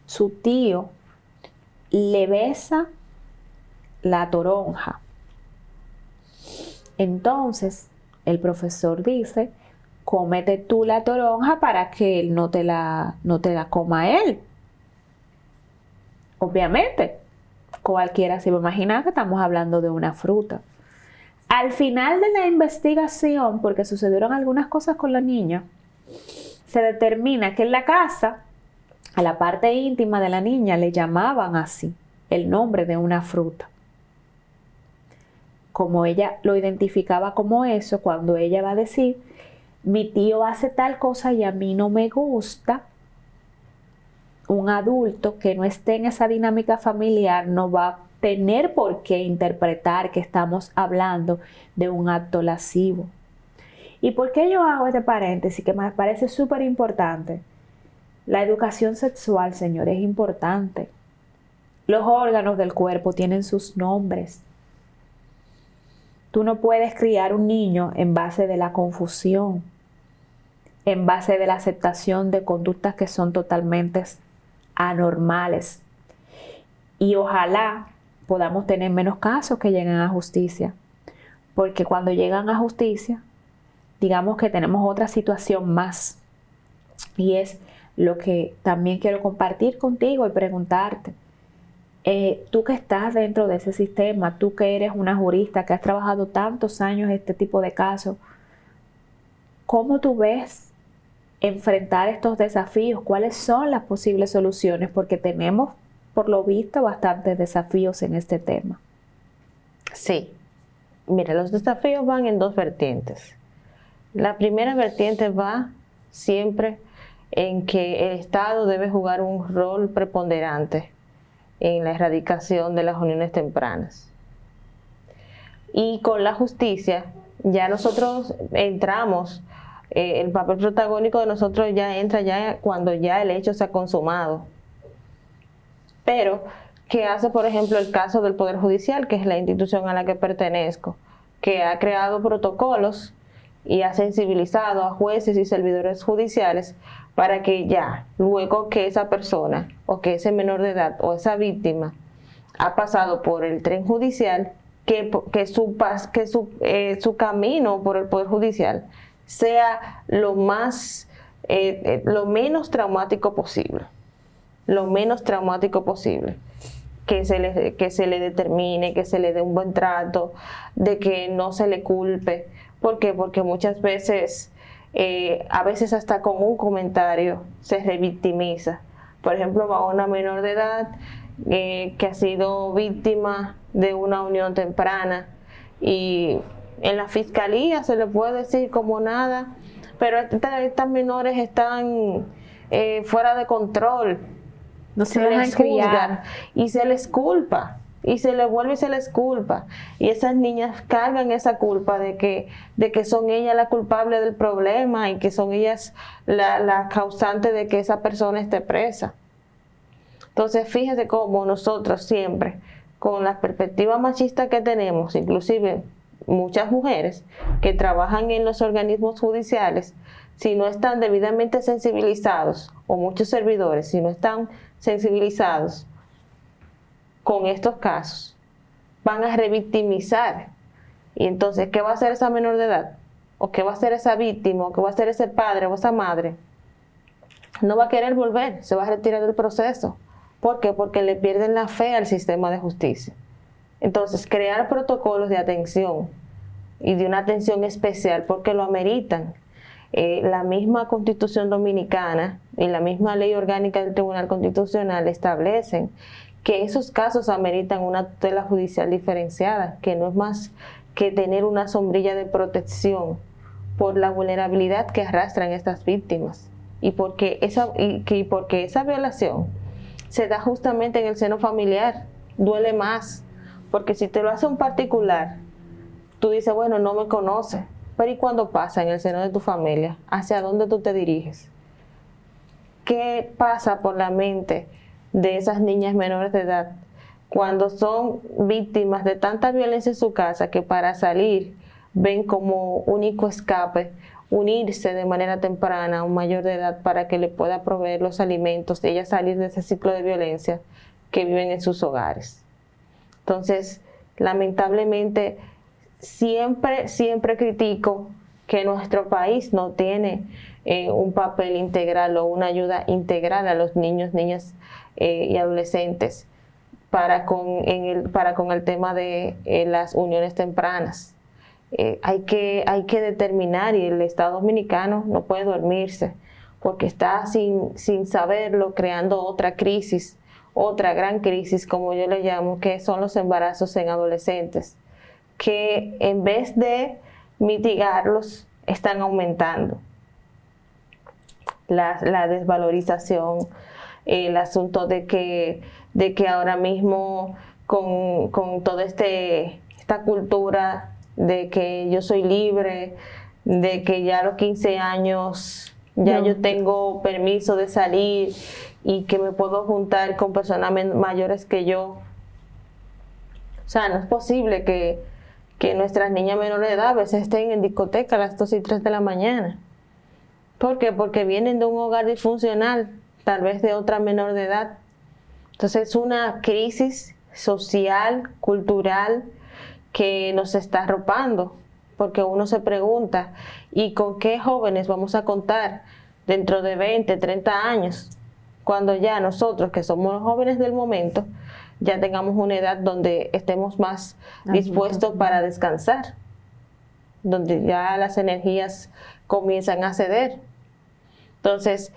su tío le besa la toronja. Entonces, el profesor dice, cómete tú la toronja para que él no te la, no te la coma él. Obviamente, cualquiera se va a imaginar que estamos hablando de una fruta. Al final de la investigación, porque sucedieron algunas cosas con la niña, se determina que en la casa, a la parte íntima de la niña le llamaban así, el nombre de una fruta. Como ella lo identificaba como eso, cuando ella va a decir, mi tío hace tal cosa y a mí no me gusta, un adulto que no esté en esa dinámica familiar no va a tener por qué interpretar que estamos hablando de un acto lascivo. ¿Y por qué yo hago este paréntesis que me parece súper importante? La educación sexual, señor, es importante. Los órganos del cuerpo tienen sus nombres. Tú no puedes criar un niño en base de la confusión, en base de la aceptación de conductas que son totalmente anormales. Y ojalá podamos tener menos casos que lleguen a justicia, porque cuando llegan a justicia digamos que tenemos otra situación más. Y es lo que también quiero compartir contigo y preguntarte. Eh, tú que estás dentro de ese sistema, tú que eres una jurista, que has trabajado tantos años este tipo de casos, ¿cómo tú ves enfrentar estos desafíos? ¿Cuáles son las posibles soluciones? Porque tenemos, por lo visto, bastantes desafíos en este tema. Sí. Mira, los desafíos van en dos vertientes. La primera vertiente va siempre en que el Estado debe jugar un rol preponderante en la erradicación de las uniones tempranas. Y con la justicia, ya nosotros entramos, eh, el papel protagónico de nosotros ya entra ya cuando ya el hecho se ha consumado. Pero, ¿qué hace, por ejemplo, el caso del Poder Judicial, que es la institución a la que pertenezco, que ha creado protocolos y ha sensibilizado a jueces y servidores judiciales para que ya, luego que esa persona o que ese menor de edad o esa víctima ha pasado por el tren judicial, que, que, su, que su, eh, su camino por el Poder Judicial sea lo más, eh, eh, lo menos traumático posible, lo menos traumático posible. Que se, le, que se le determine, que se le dé un buen trato, de que no se le culpe, ¿Por qué? Porque muchas veces, eh, a veces hasta con un comentario se revictimiza. Por ejemplo, va una menor de edad eh, que ha sido víctima de una unión temprana y en la fiscalía se le puede decir como nada, pero estas menores están eh, fuera de control. no se, les juzga y se les culpa y se les vuelve y se les culpa. Y esas niñas cargan esa culpa de que, de que son ellas la culpable del problema y que son ellas la, la causante de que esa persona esté presa. Entonces, fíjese cómo nosotros siempre, con la perspectiva machista que tenemos, inclusive muchas mujeres que trabajan en los organismos judiciales, si no están debidamente sensibilizados, o muchos servidores, si no están sensibilizados con estos casos, van a revictimizar. Y entonces, ¿qué va a hacer esa menor de edad? ¿O qué va a hacer esa víctima? ¿O qué va a hacer ese padre o esa madre? No va a querer volver, se va a retirar del proceso. ¿Por qué? Porque le pierden la fe al sistema de justicia. Entonces, crear protocolos de atención y de una atención especial porque lo ameritan eh, la misma constitución dominicana y la misma ley orgánica del Tribunal Constitucional establecen que esos casos ameritan una tutela judicial diferenciada, que no es más que tener una sombrilla de protección por la vulnerabilidad que arrastran estas víctimas y porque esa, y, porque esa violación se da justamente en el seno familiar, duele más, porque si te lo hace un particular, tú dices, bueno, no me conoce, pero ¿y cuando pasa en el seno de tu familia? ¿Hacia dónde tú te diriges? ¿Qué pasa por la mente de esas niñas menores de edad cuando son víctimas de tanta violencia en su casa que para salir ven como único escape unirse de manera temprana a un mayor de edad para que le pueda proveer los alimentos, de ella salir de ese ciclo de violencia que viven en sus hogares. Entonces, lamentablemente, siempre, siempre critico que nuestro país no tiene eh, un papel integral o una ayuda integral a los niños, niñas eh, y adolescentes para con, el, para con el tema de eh, las uniones tempranas. hay, que, hay que determinar y el Estado dominicano no puede dormirse porque está sin, sin saberlo creando otra crisis, otra gran crisis como yo le llamo, que son los embarazos en adolescentes que en vez de mitigarlos, están aumentando. La, desvalorización, el asunto de que, de que ahora mismo con, toda este, esta cultura de que yo soy libre, de que ya a los 15 años ya yo tengo permiso de salir y que me puedo juntar con personas mayores que yo. O sea, no es posible que, que nuestras niñas menores de edad a veces estén en discoteca a las 2 y 3 de la mañana. ¿Por qué? Porque vienen de un hogar disfuncional, tal vez de otra menor de edad. Entonces es una crisis social, cultural, que nos está arropando, porque uno se pregunta, ¿y con qué jóvenes vamos a contar dentro de 20, 30 años? Cuando ya nosotros, que somos los jóvenes del momento, ya tengamos una edad donde estemos más dispuestos para descansar, donde ya las energías comienzan a ceder. Entonces,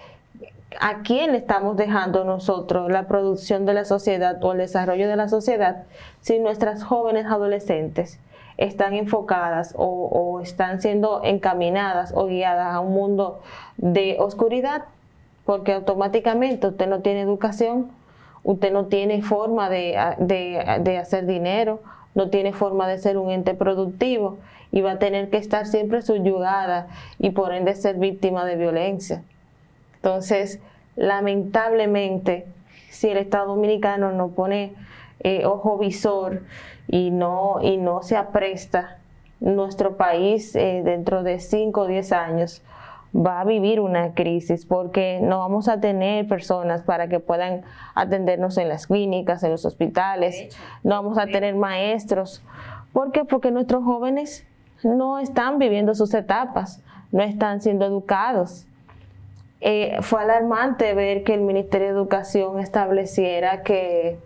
¿a quién estamos dejando nosotros la producción de la sociedad o el desarrollo de la sociedad si nuestras jóvenes adolescentes están enfocadas o, están siendo encaminadas o guiadas a un mundo de oscuridad? Porque automáticamente usted no tiene educación, usted no tiene forma de, hacer dinero, no tiene forma de ser un ente productivo y va a tener que estar siempre subyugada y por ende ser víctima de violencia. Entonces, lamentablemente, si el Estado Dominicano no pone eh, ojo visor y no, y no se apresta, nuestro país eh, dentro de 5 o 10 años va a vivir una crisis porque no vamos a tener personas para que puedan atendernos en las clínicas, en los hospitales, no vamos a tener maestros. ¿Por qué? Porque nuestros jóvenes no están viviendo sus etapas, no están siendo educados. Eh, fue alarmante ver que el Ministerio de Educación estableciera que,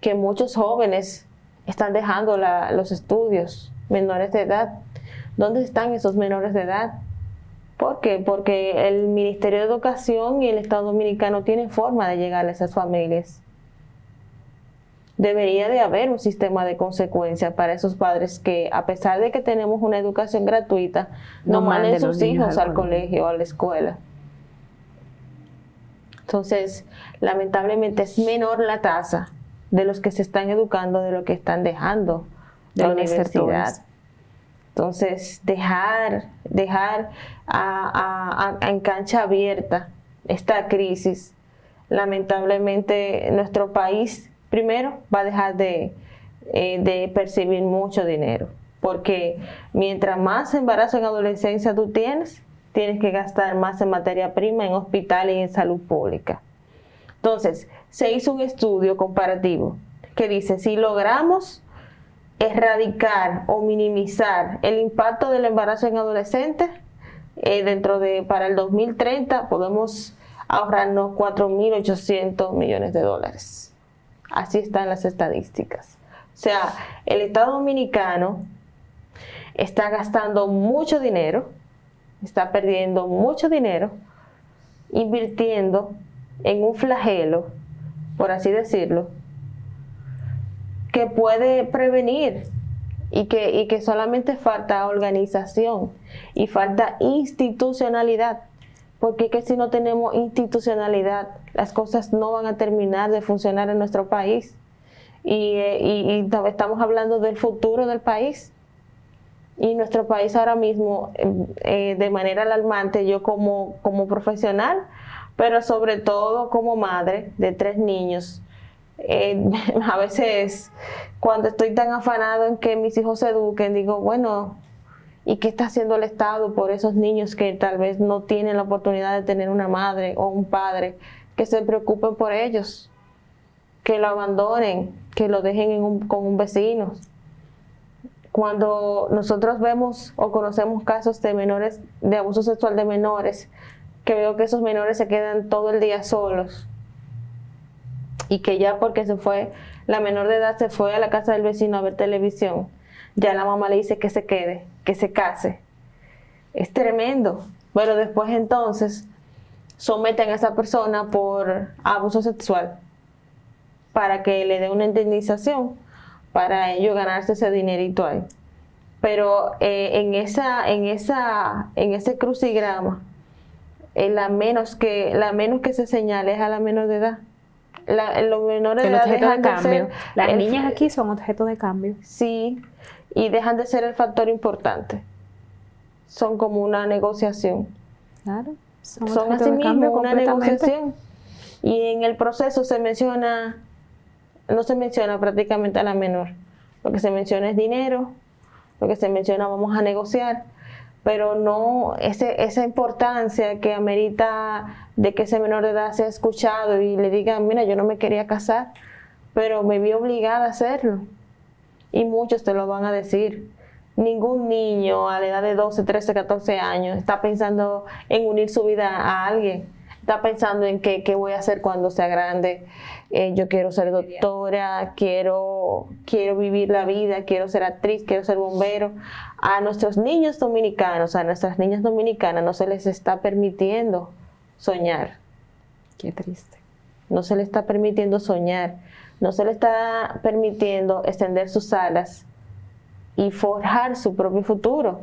que muchos jóvenes están dejando los estudios menores de edad. ¿Dónde están esos menores de edad? ¿Por qué? Porque el Ministerio de Educación y el Estado Dominicano tienen forma de llegar a esas familias. Debería de haber un sistema de consecuencia para esos padres que, a pesar de que tenemos una educación gratuita, no, manden sus hijos al, colegio o a la escuela. Entonces, lamentablemente es menor la tasa de los que se están educando de lo que están dejando de la universidad. Entonces, dejar, dejar en cancha abierta esta crisis, lamentablemente nuestro país primero va a dejar de, eh, de percibir mucho dinero, porque mientras más embarazo en adolescencia tú tienes, tienes que gastar más en materia prima, en hospital y en salud pública. Entonces, se hizo un estudio comparativo que dice, si logramos erradicar o minimizar el impacto del embarazo en adolescentes, eh, dentro de, para el 2030 podemos ahorrarnos 4.800 millones de dólares. Así están las estadísticas. O sea, el Estado Dominicano está gastando mucho dinero, está perdiendo mucho dinero, invirtiendo en un flagelo, por así decirlo, que puede prevenir y que, y que solamente falta organización y falta institucionalidad. Porque que si no tenemos institucionalidad, las cosas no van a terminar de funcionar en nuestro país. Y, eh, estamos hablando del futuro del país. Y nuestro país ahora mismo, eh, de manera alarmante, yo como, como profesional, pero sobre todo como madre de tres niños, eh, *laughs* a veces cuando estoy tan afanado en que mis hijos se eduquen, digo, bueno, ¿y qué está haciendo el Estado por esos niños que tal vez no tienen la oportunidad de tener una madre o un padre que se preocupen por ellos, que lo abandonen, que lo dejen con un vecino? Cuando nosotros vemos o conocemos casos de menores, de abuso sexual de menores, que veo que esos menores se quedan todo el día solos, y que ya porque se fue, la menor de edad se fue a la casa del vecino a ver televisión, ya la mamá le dice que se quede, que se case. Es tremendo. Pero después entonces someten a esa persona por abuso sexual para que le dé una indemnización para ellos ganarse ese dinerito ahí. Pero eh, en esa, en esa, en ese crucigrama, eh, la menos que, la menos que se señale es a la menor de edad los menores de edad de cambio. Las niñas aquí son objeto de cambio. Sí, y dejan de ser el factor importante. Son como una negociación. Claro. Son, son así mismo una negociación. Y en el proceso se menciona, no se menciona prácticamente a la menor. Lo que se menciona es dinero, lo que se menciona vamos a negociar pero no ese, esa importancia que amerita de que ese menor de edad sea escuchado y le diga, mira, yo no me quería casar, pero me vi obligada a hacerlo. Y muchos te lo van a decir. Ningún niño a la edad de 12, 13, 14 años está pensando en unir su vida a alguien. Está pensando en qué, qué voy a hacer cuando sea grande. Eh, yo quiero ser doctora, quiero, quiero vivir la vida, quiero ser actriz, quiero ser bombero. A nuestros niños dominicanos, a nuestras niñas dominicanas no se les está permitiendo soñar. Qué triste. No se les está permitiendo soñar, no se les está permitiendo extender sus alas y forjar su propio futuro.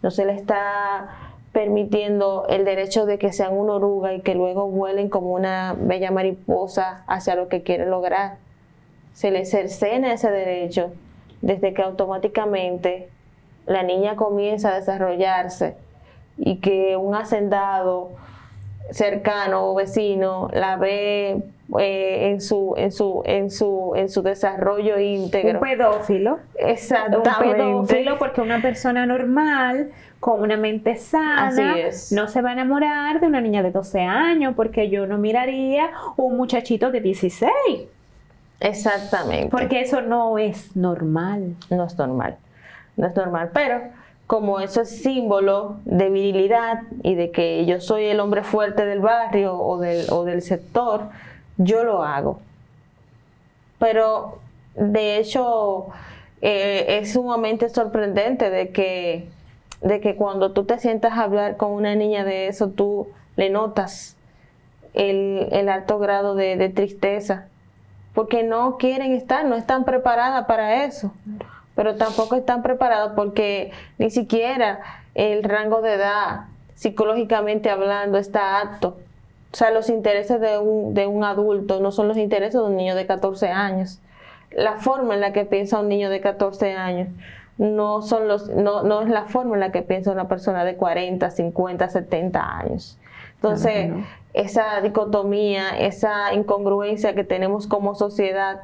No se les está permitiendo el derecho de que sean una oruga y que luego vuelen como una bella mariposa hacia lo que quieren lograr. Se les cercena ese derecho desde que automáticamente la niña comienza a desarrollarse y que un hacendado cercano o vecino la ve eh, en su en su en su en su desarrollo íntegro. Un pedófilo. Exactamente. Un pedófilo porque una persona normal con una mente sana no se va a enamorar de una niña de 12 años porque yo no miraría un muchachito de 16. Exactamente. Porque eso no es normal. No es normal. No es normal, pero como eso es símbolo de virilidad y de que yo soy el hombre fuerte del barrio o del, o del sector, yo lo hago. Pero de hecho eh, es sumamente sorprendente de que, de que cuando tú te sientas a hablar con una niña de eso, tú le notas el, alto grado de, tristeza, porque no quieren estar, no están preparadas para eso. Pero tampoco están preparados porque ni siquiera el rango de edad, psicológicamente hablando, está apto. O sea, los intereses de un, de un adulto no son los intereses de un niño de 14 años. La forma en la que piensa un niño de 14 años no, son los, no, no es la forma en la que piensa una persona de 40, 50, 70 años. Entonces, esa dicotomía, esa incongruencia que tenemos como sociedad,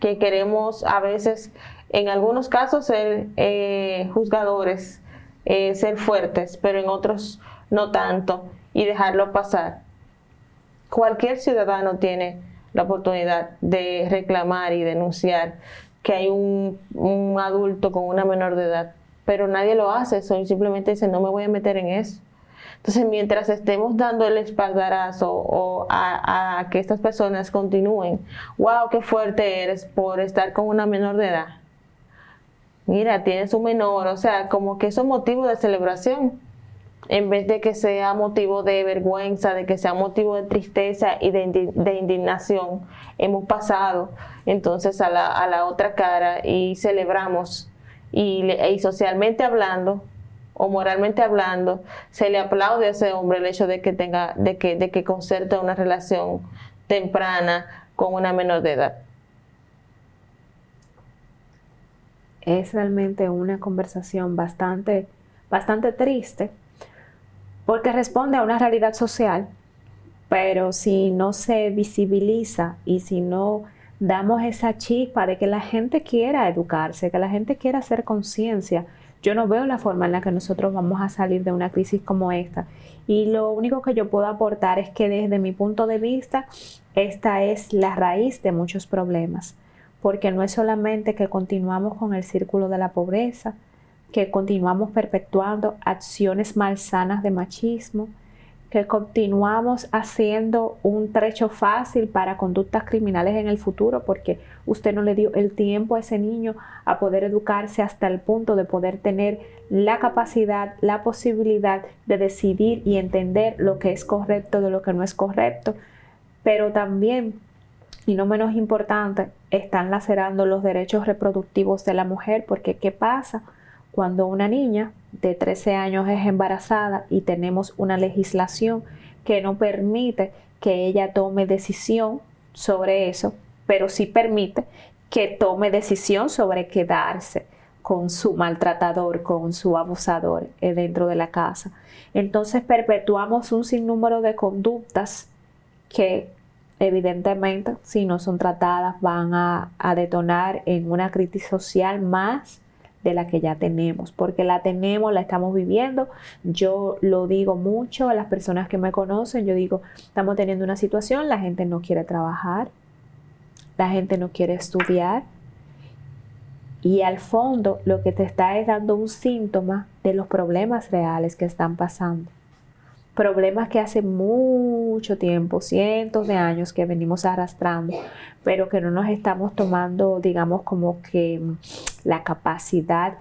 que queremos a veces, en algunos casos, ser eh, juzgadores, eh, ser fuertes, pero en otros no tanto, y dejarlo pasar. Cualquier ciudadano tiene la oportunidad de reclamar y denunciar que hay un, adulto con una menor de edad, pero nadie lo hace, eso simplemente dice, no me voy a meter en eso. Entonces, mientras estemos dando el espaldarazo o a, que estas personas continúen, wow, qué fuerte eres por estar con una menor de edad. Mira, tienes un menor, o sea, como que eso es motivo de celebración, en vez de que sea motivo de vergüenza, de que sea motivo de tristeza y de, indignación. Hemos pasado entonces a la, a la otra cara y celebramos y, y, socialmente hablando o moralmente hablando se le aplaude a ese hombre el hecho de que tenga de que de que concerte una relación temprana con una menor de edad es realmente una conversación bastante bastante triste porque responde a una realidad social pero si no se visibiliza y si no damos esa chispa de que la gente quiera educarse, que la gente quiera hacer conciencia. Yo no veo la forma en la que nosotros vamos a salir de una crisis como esta. Y lo único que yo puedo aportar es que desde mi punto de vista, esta es la raíz de muchos problemas. Porque no es solamente que continuamos con el círculo de la pobreza, que continuamos perpetuando acciones malsanas de machismo, que continuamos haciendo un trecho fácil para conductas criminales en el futuro porque usted no le dio el tiempo a ese niño a poder educarse hasta el punto de poder tener la capacidad, la posibilidad de decidir y entender lo que es correcto de lo que no es correcto, pero también y no menos importante, están lacerando los derechos reproductivos de la mujer porque ¿qué pasa? Cuando una niña de 13 años es embarazada y tenemos una legislación que no permite que ella tome decisión sobre eso, pero sí permite que tome decisión sobre quedarse con su maltratador, con su abusador eh, dentro de la casa. Entonces perpetuamos un sinnúmero de conductas que evidentemente si no son tratadas van a, a detonar en una crisis social más de la que ya tenemos, porque la tenemos, la estamos viviendo. Yo lo digo mucho a las personas que me conocen, yo digo, estamos teniendo una situación, la gente no quiere trabajar, la gente no quiere estudiar. Y al fondo lo que te está es dando un síntoma de los problemas reales que están pasando problemas que hace mucho tiempo, cientos de años que venimos arrastrando, pero que no nos estamos tomando, digamos, como que la capacidad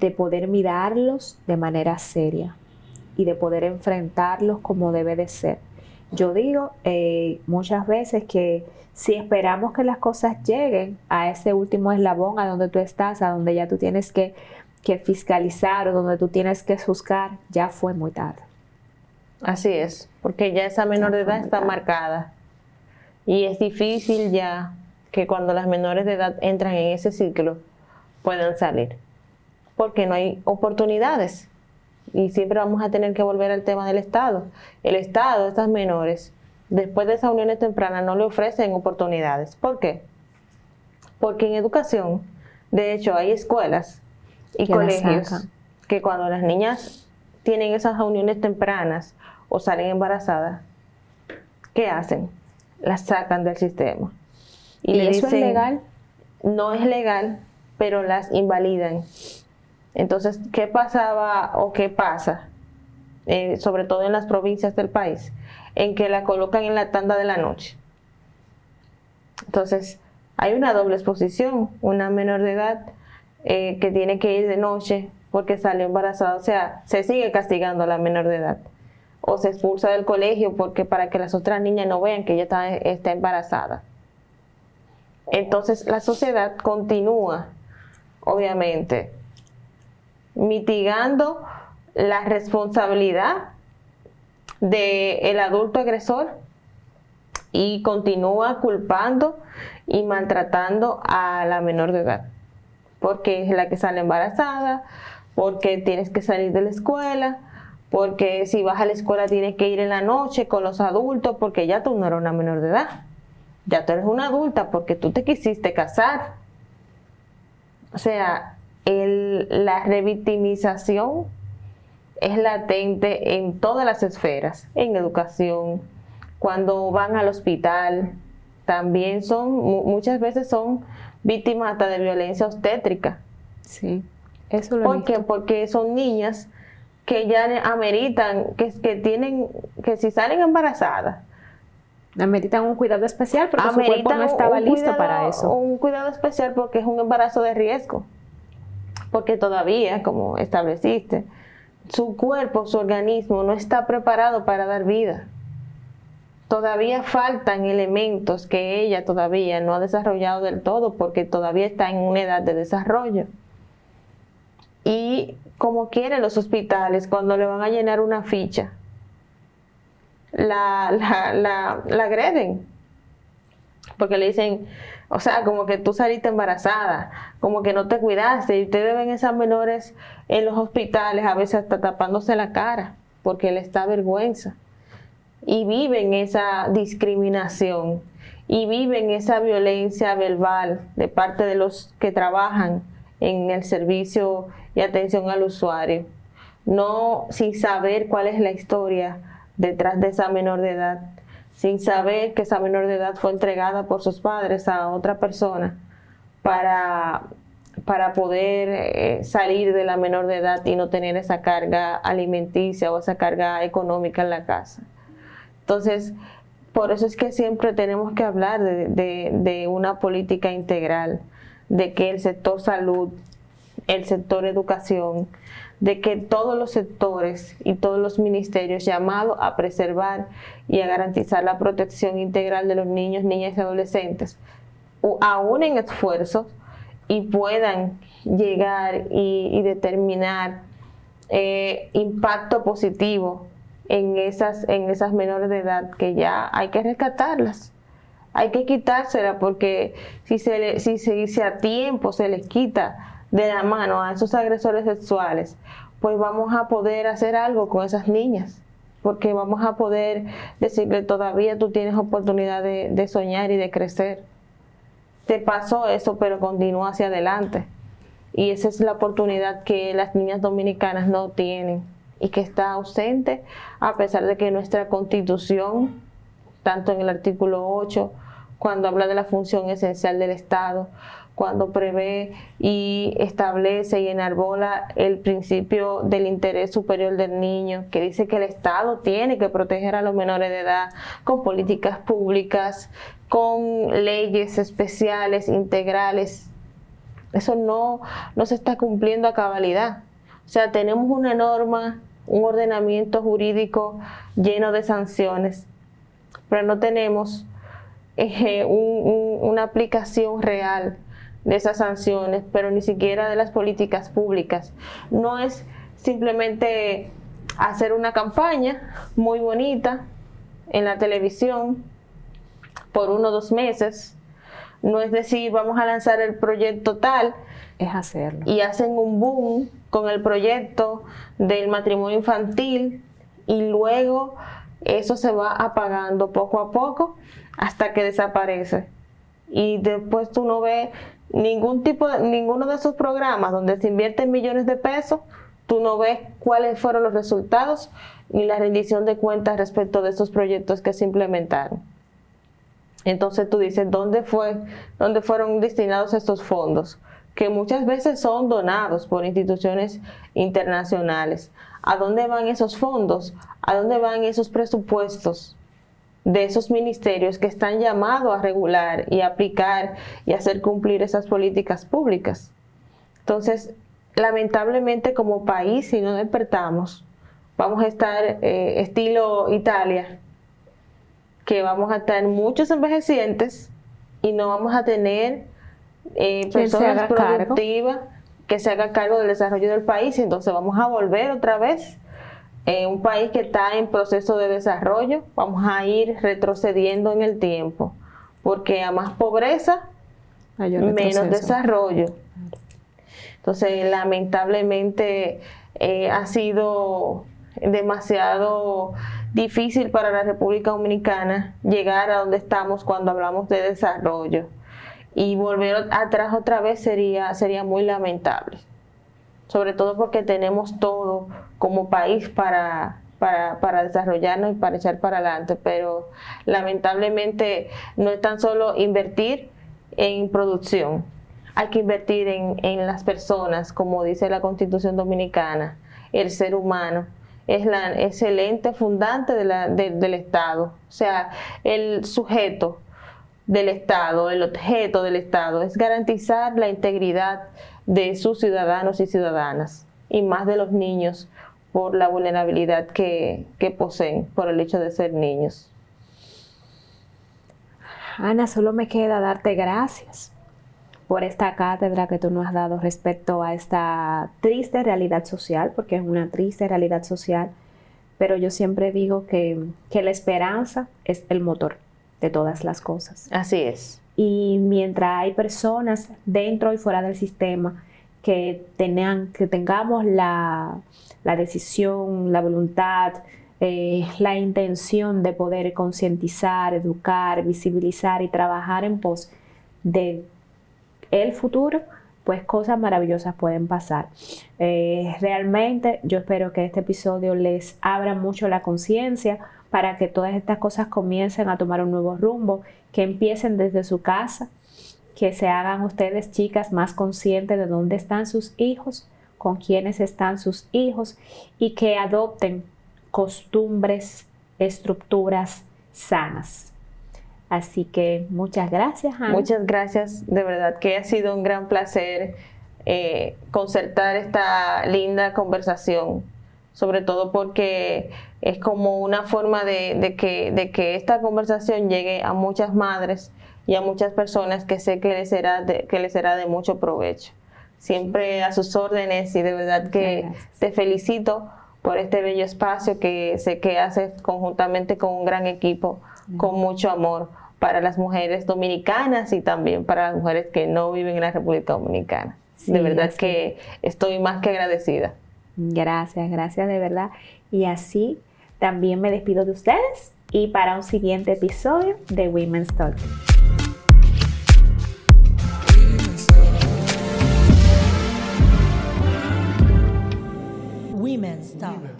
de poder mirarlos de manera seria y de poder enfrentarlos como debe de ser. Yo digo eh, muchas veces que si esperamos que las cosas lleguen a ese último eslabón a donde tú estás, a donde ya tú tienes que, que fiscalizar o donde tú tienes que juzgar, ya fue muy tarde. Así es, porque ya esa menor de edad está marcada. Y es difícil ya que cuando las menores de edad entran en ese ciclo puedan salir, porque no hay oportunidades. Y siempre vamos a tener que volver al tema del Estado. El Estado, estas menores, después de esas uniones tempranas, no le ofrecen oportunidades. ¿Por qué? Porque en educación, de hecho, hay escuelas y colegios que cuando las niñas tienen esas uniones tempranas o salen embarazadas, ¿qué hacen? Las sacan del sistema. ¿Y, eso es legal? No es legal, pero las invalidan. Entonces, ¿qué pasaba o qué pasa? Eh, sobre todo en las provincias del país, en que la colocan en la tanda de la noche. Entonces, hay una doble exposición, una menor de edad eh, que tiene que ir de noche porque salió embarazada, o sea, se sigue castigando a la menor de edad o se expulsa del colegio porque para que las otras niñas no vean que ella está, embarazada. Entonces la sociedad continúa, obviamente, mitigando la responsabilidad del adulto agresor y continúa culpando y maltratando a la menor de edad, porque es la que sale embarazada, porque tienes que salir de la escuela, porque si vas a la escuela tienes que ir en la noche con los adultos, porque ya tú no eres una menor de edad, ya tú eres una adulta porque tú te quisiste casar. O sea, la revictimización es latente en todas las esferas, en educación, cuando van al hospital, también son, muchas veces son víctimas hasta de violencia obstétrica. Sí, eso lo ¿Por qué? Porque son niñas que ya ameritan, que, que tienen, que si salen embarazadas, ameritan un cuidado especial porque su cuerpo no estaba listo para eso. Un cuidado especial porque es un embarazo de riesgo. Porque todavía, como estableciste, su cuerpo, su organismo no está preparado para dar vida. Todavía faltan elementos que ella todavía no ha desarrollado del todo porque todavía está en una edad de desarrollo. Y como quieren los hospitales, cuando le van a llenar una ficha, la, la, la, agreden. Porque le dicen, o sea, como que tú saliste embarazada, como que no te cuidaste. Y ustedes ven esas menores en los hospitales, a veces hasta tapándose la cara, porque les da vergüenza. Y viven esa discriminación y viven esa violencia verbal de parte de los que trabajan en el servicio y atención al usuario, no sin saber cuál es la historia detrás de esa menor de edad, sin saber que esa menor de edad fue entregada por sus padres a otra persona para, para poder eh, salir de la menor de edad y no tener esa carga alimenticia o esa carga económica en la casa. Entonces, por eso es que siempre tenemos que hablar de, de una política integral, de que el sector salud, el sector educación, de que todos los sectores y todos los ministerios llamados a preservar y a garantizar la protección integral de los niños, niñas y adolescentes, aún en esfuerzos, y puedan llegar y, determinar eh, impacto positivo en esas, en esas menores de edad que ya hay que rescatarlas. Hay que quitárselas porque si, se si, si a tiempo se les quita de la mano a esos agresores sexuales, pues vamos a poder hacer algo con esas niñas, porque vamos a poder decirle todavía tú tienes oportunidad de, soñar y de crecer. Te pasó eso, pero continúa hacia adelante. Y esa es la oportunidad que las niñas dominicanas no tienen y que está ausente a pesar de que nuestra constitución, tanto en el artículo 8, cuando habla de la función esencial del Estado, cuando prevé y establece y enarbola el principio del interés superior del niño, que dice que el Estado tiene que proteger a los menores de edad con políticas públicas, con leyes especiales, integrales. Eso no, no se está cumpliendo a cabalidad. O sea, tenemos una norma, un ordenamiento jurídico lleno de sanciones, pero no tenemos eh, una aplicación real de esas sanciones, pero ni siquiera de las políticas públicas. No es simplemente hacer una campaña muy bonita en la televisión por uno o dos meses. No es decir, vamos a lanzar el proyecto tal. Es hacerlo. Y hacen un boom con el proyecto del matrimonio infantil y luego eso se va apagando poco a poco hasta que desaparece. Y después tú no ves ningún tipo ninguno de esos programas donde se invierten millones de pesos, tú no ves cuáles fueron los resultados ni la rendición de cuentas respecto de esos proyectos que se implementaron. Entonces tú dices, ¿dónde fue, dónde fueron destinados estos fondos? Que muchas veces son donados por instituciones internacionales. ¿A dónde van esos fondos? ¿A dónde van esos presupuestos? De esos ministerios que están llamados a regular y aplicar y hacer cumplir esas políticas públicas. Entonces, lamentablemente como país, si no despertamos, vamos a estar eh, estilo Italia, que vamos a estar muchos envejecientes y no vamos a tener eh, personas productivas que se haga cargo del desarrollo del país, entonces vamos a volver otra vez eh, un país que está en proceso de desarrollo, vamos a ir retrocediendo en el tiempo, porque a más pobreza, menos desarrollo. Entonces, lamentablemente eh, ha sido demasiado difícil para la República Dominicana llegar a donde estamos cuando hablamos de desarrollo. Y volver atrás otra vez sería, sería muy lamentable. Sobre todo porque tenemos todo como país para, para, para, desarrollarnos y para echar para adelante, pero lamentablemente no es tan solo invertir en producción, hay que invertir en, en las personas, como dice la Constitución Dominicana, el ser humano, es, la, excelente fundante de la, del Estado. O sea, el sujeto del Estado, el objeto del Estado, es garantizar la integridad de sus ciudadanos y ciudadanas, y más de los niños por la vulnerabilidad que, que poseen por el hecho de ser niños. Ana, solo me queda darte gracias por esta cátedra que tú nos has dado respecto a esta triste realidad social, porque es una triste realidad social, pero yo siempre digo que, la esperanza es el motor de todas las cosas. Así es. Y mientras hay personas dentro y fuera del sistema que, tengan, que tengamos la, decisión, la voluntad, eh, la intención de poder concientizar, educar, visibilizar y trabajar en pos de el futuro, pues cosas maravillosas pueden pasar. Eh, realmente yo espero que este episodio les abra mucho la conciencia para que todas estas cosas comiencen a tomar un nuevo rumbo, que empiecen desde su casa, que se hagan ustedes chicas más conscientes de dónde están sus hijos, con quiénes están sus hijos y que adopten costumbres, estructuras sanas. Así que muchas gracias, Ana. Muchas gracias, de verdad que ha sido un gran placer eh, concertar esta linda conversación, sobre todo porque es como una forma de, que, de que esta conversación llegue a muchas madres y a muchas personas que sé que les será de, que les será de mucho provecho. Siempre a sus órdenes y de verdad que te felicito por este bello espacio que sé que haces conjuntamente con un gran equipo con mucho amor para las mujeres dominicanas y también para las mujeres que no viven en la República Dominicana. de verdad que estoy más que agradecida. Gracias, gracias de verdad. Y así también me despido de ustedes y para un siguiente episodio de Women's Talk. Women's Talk.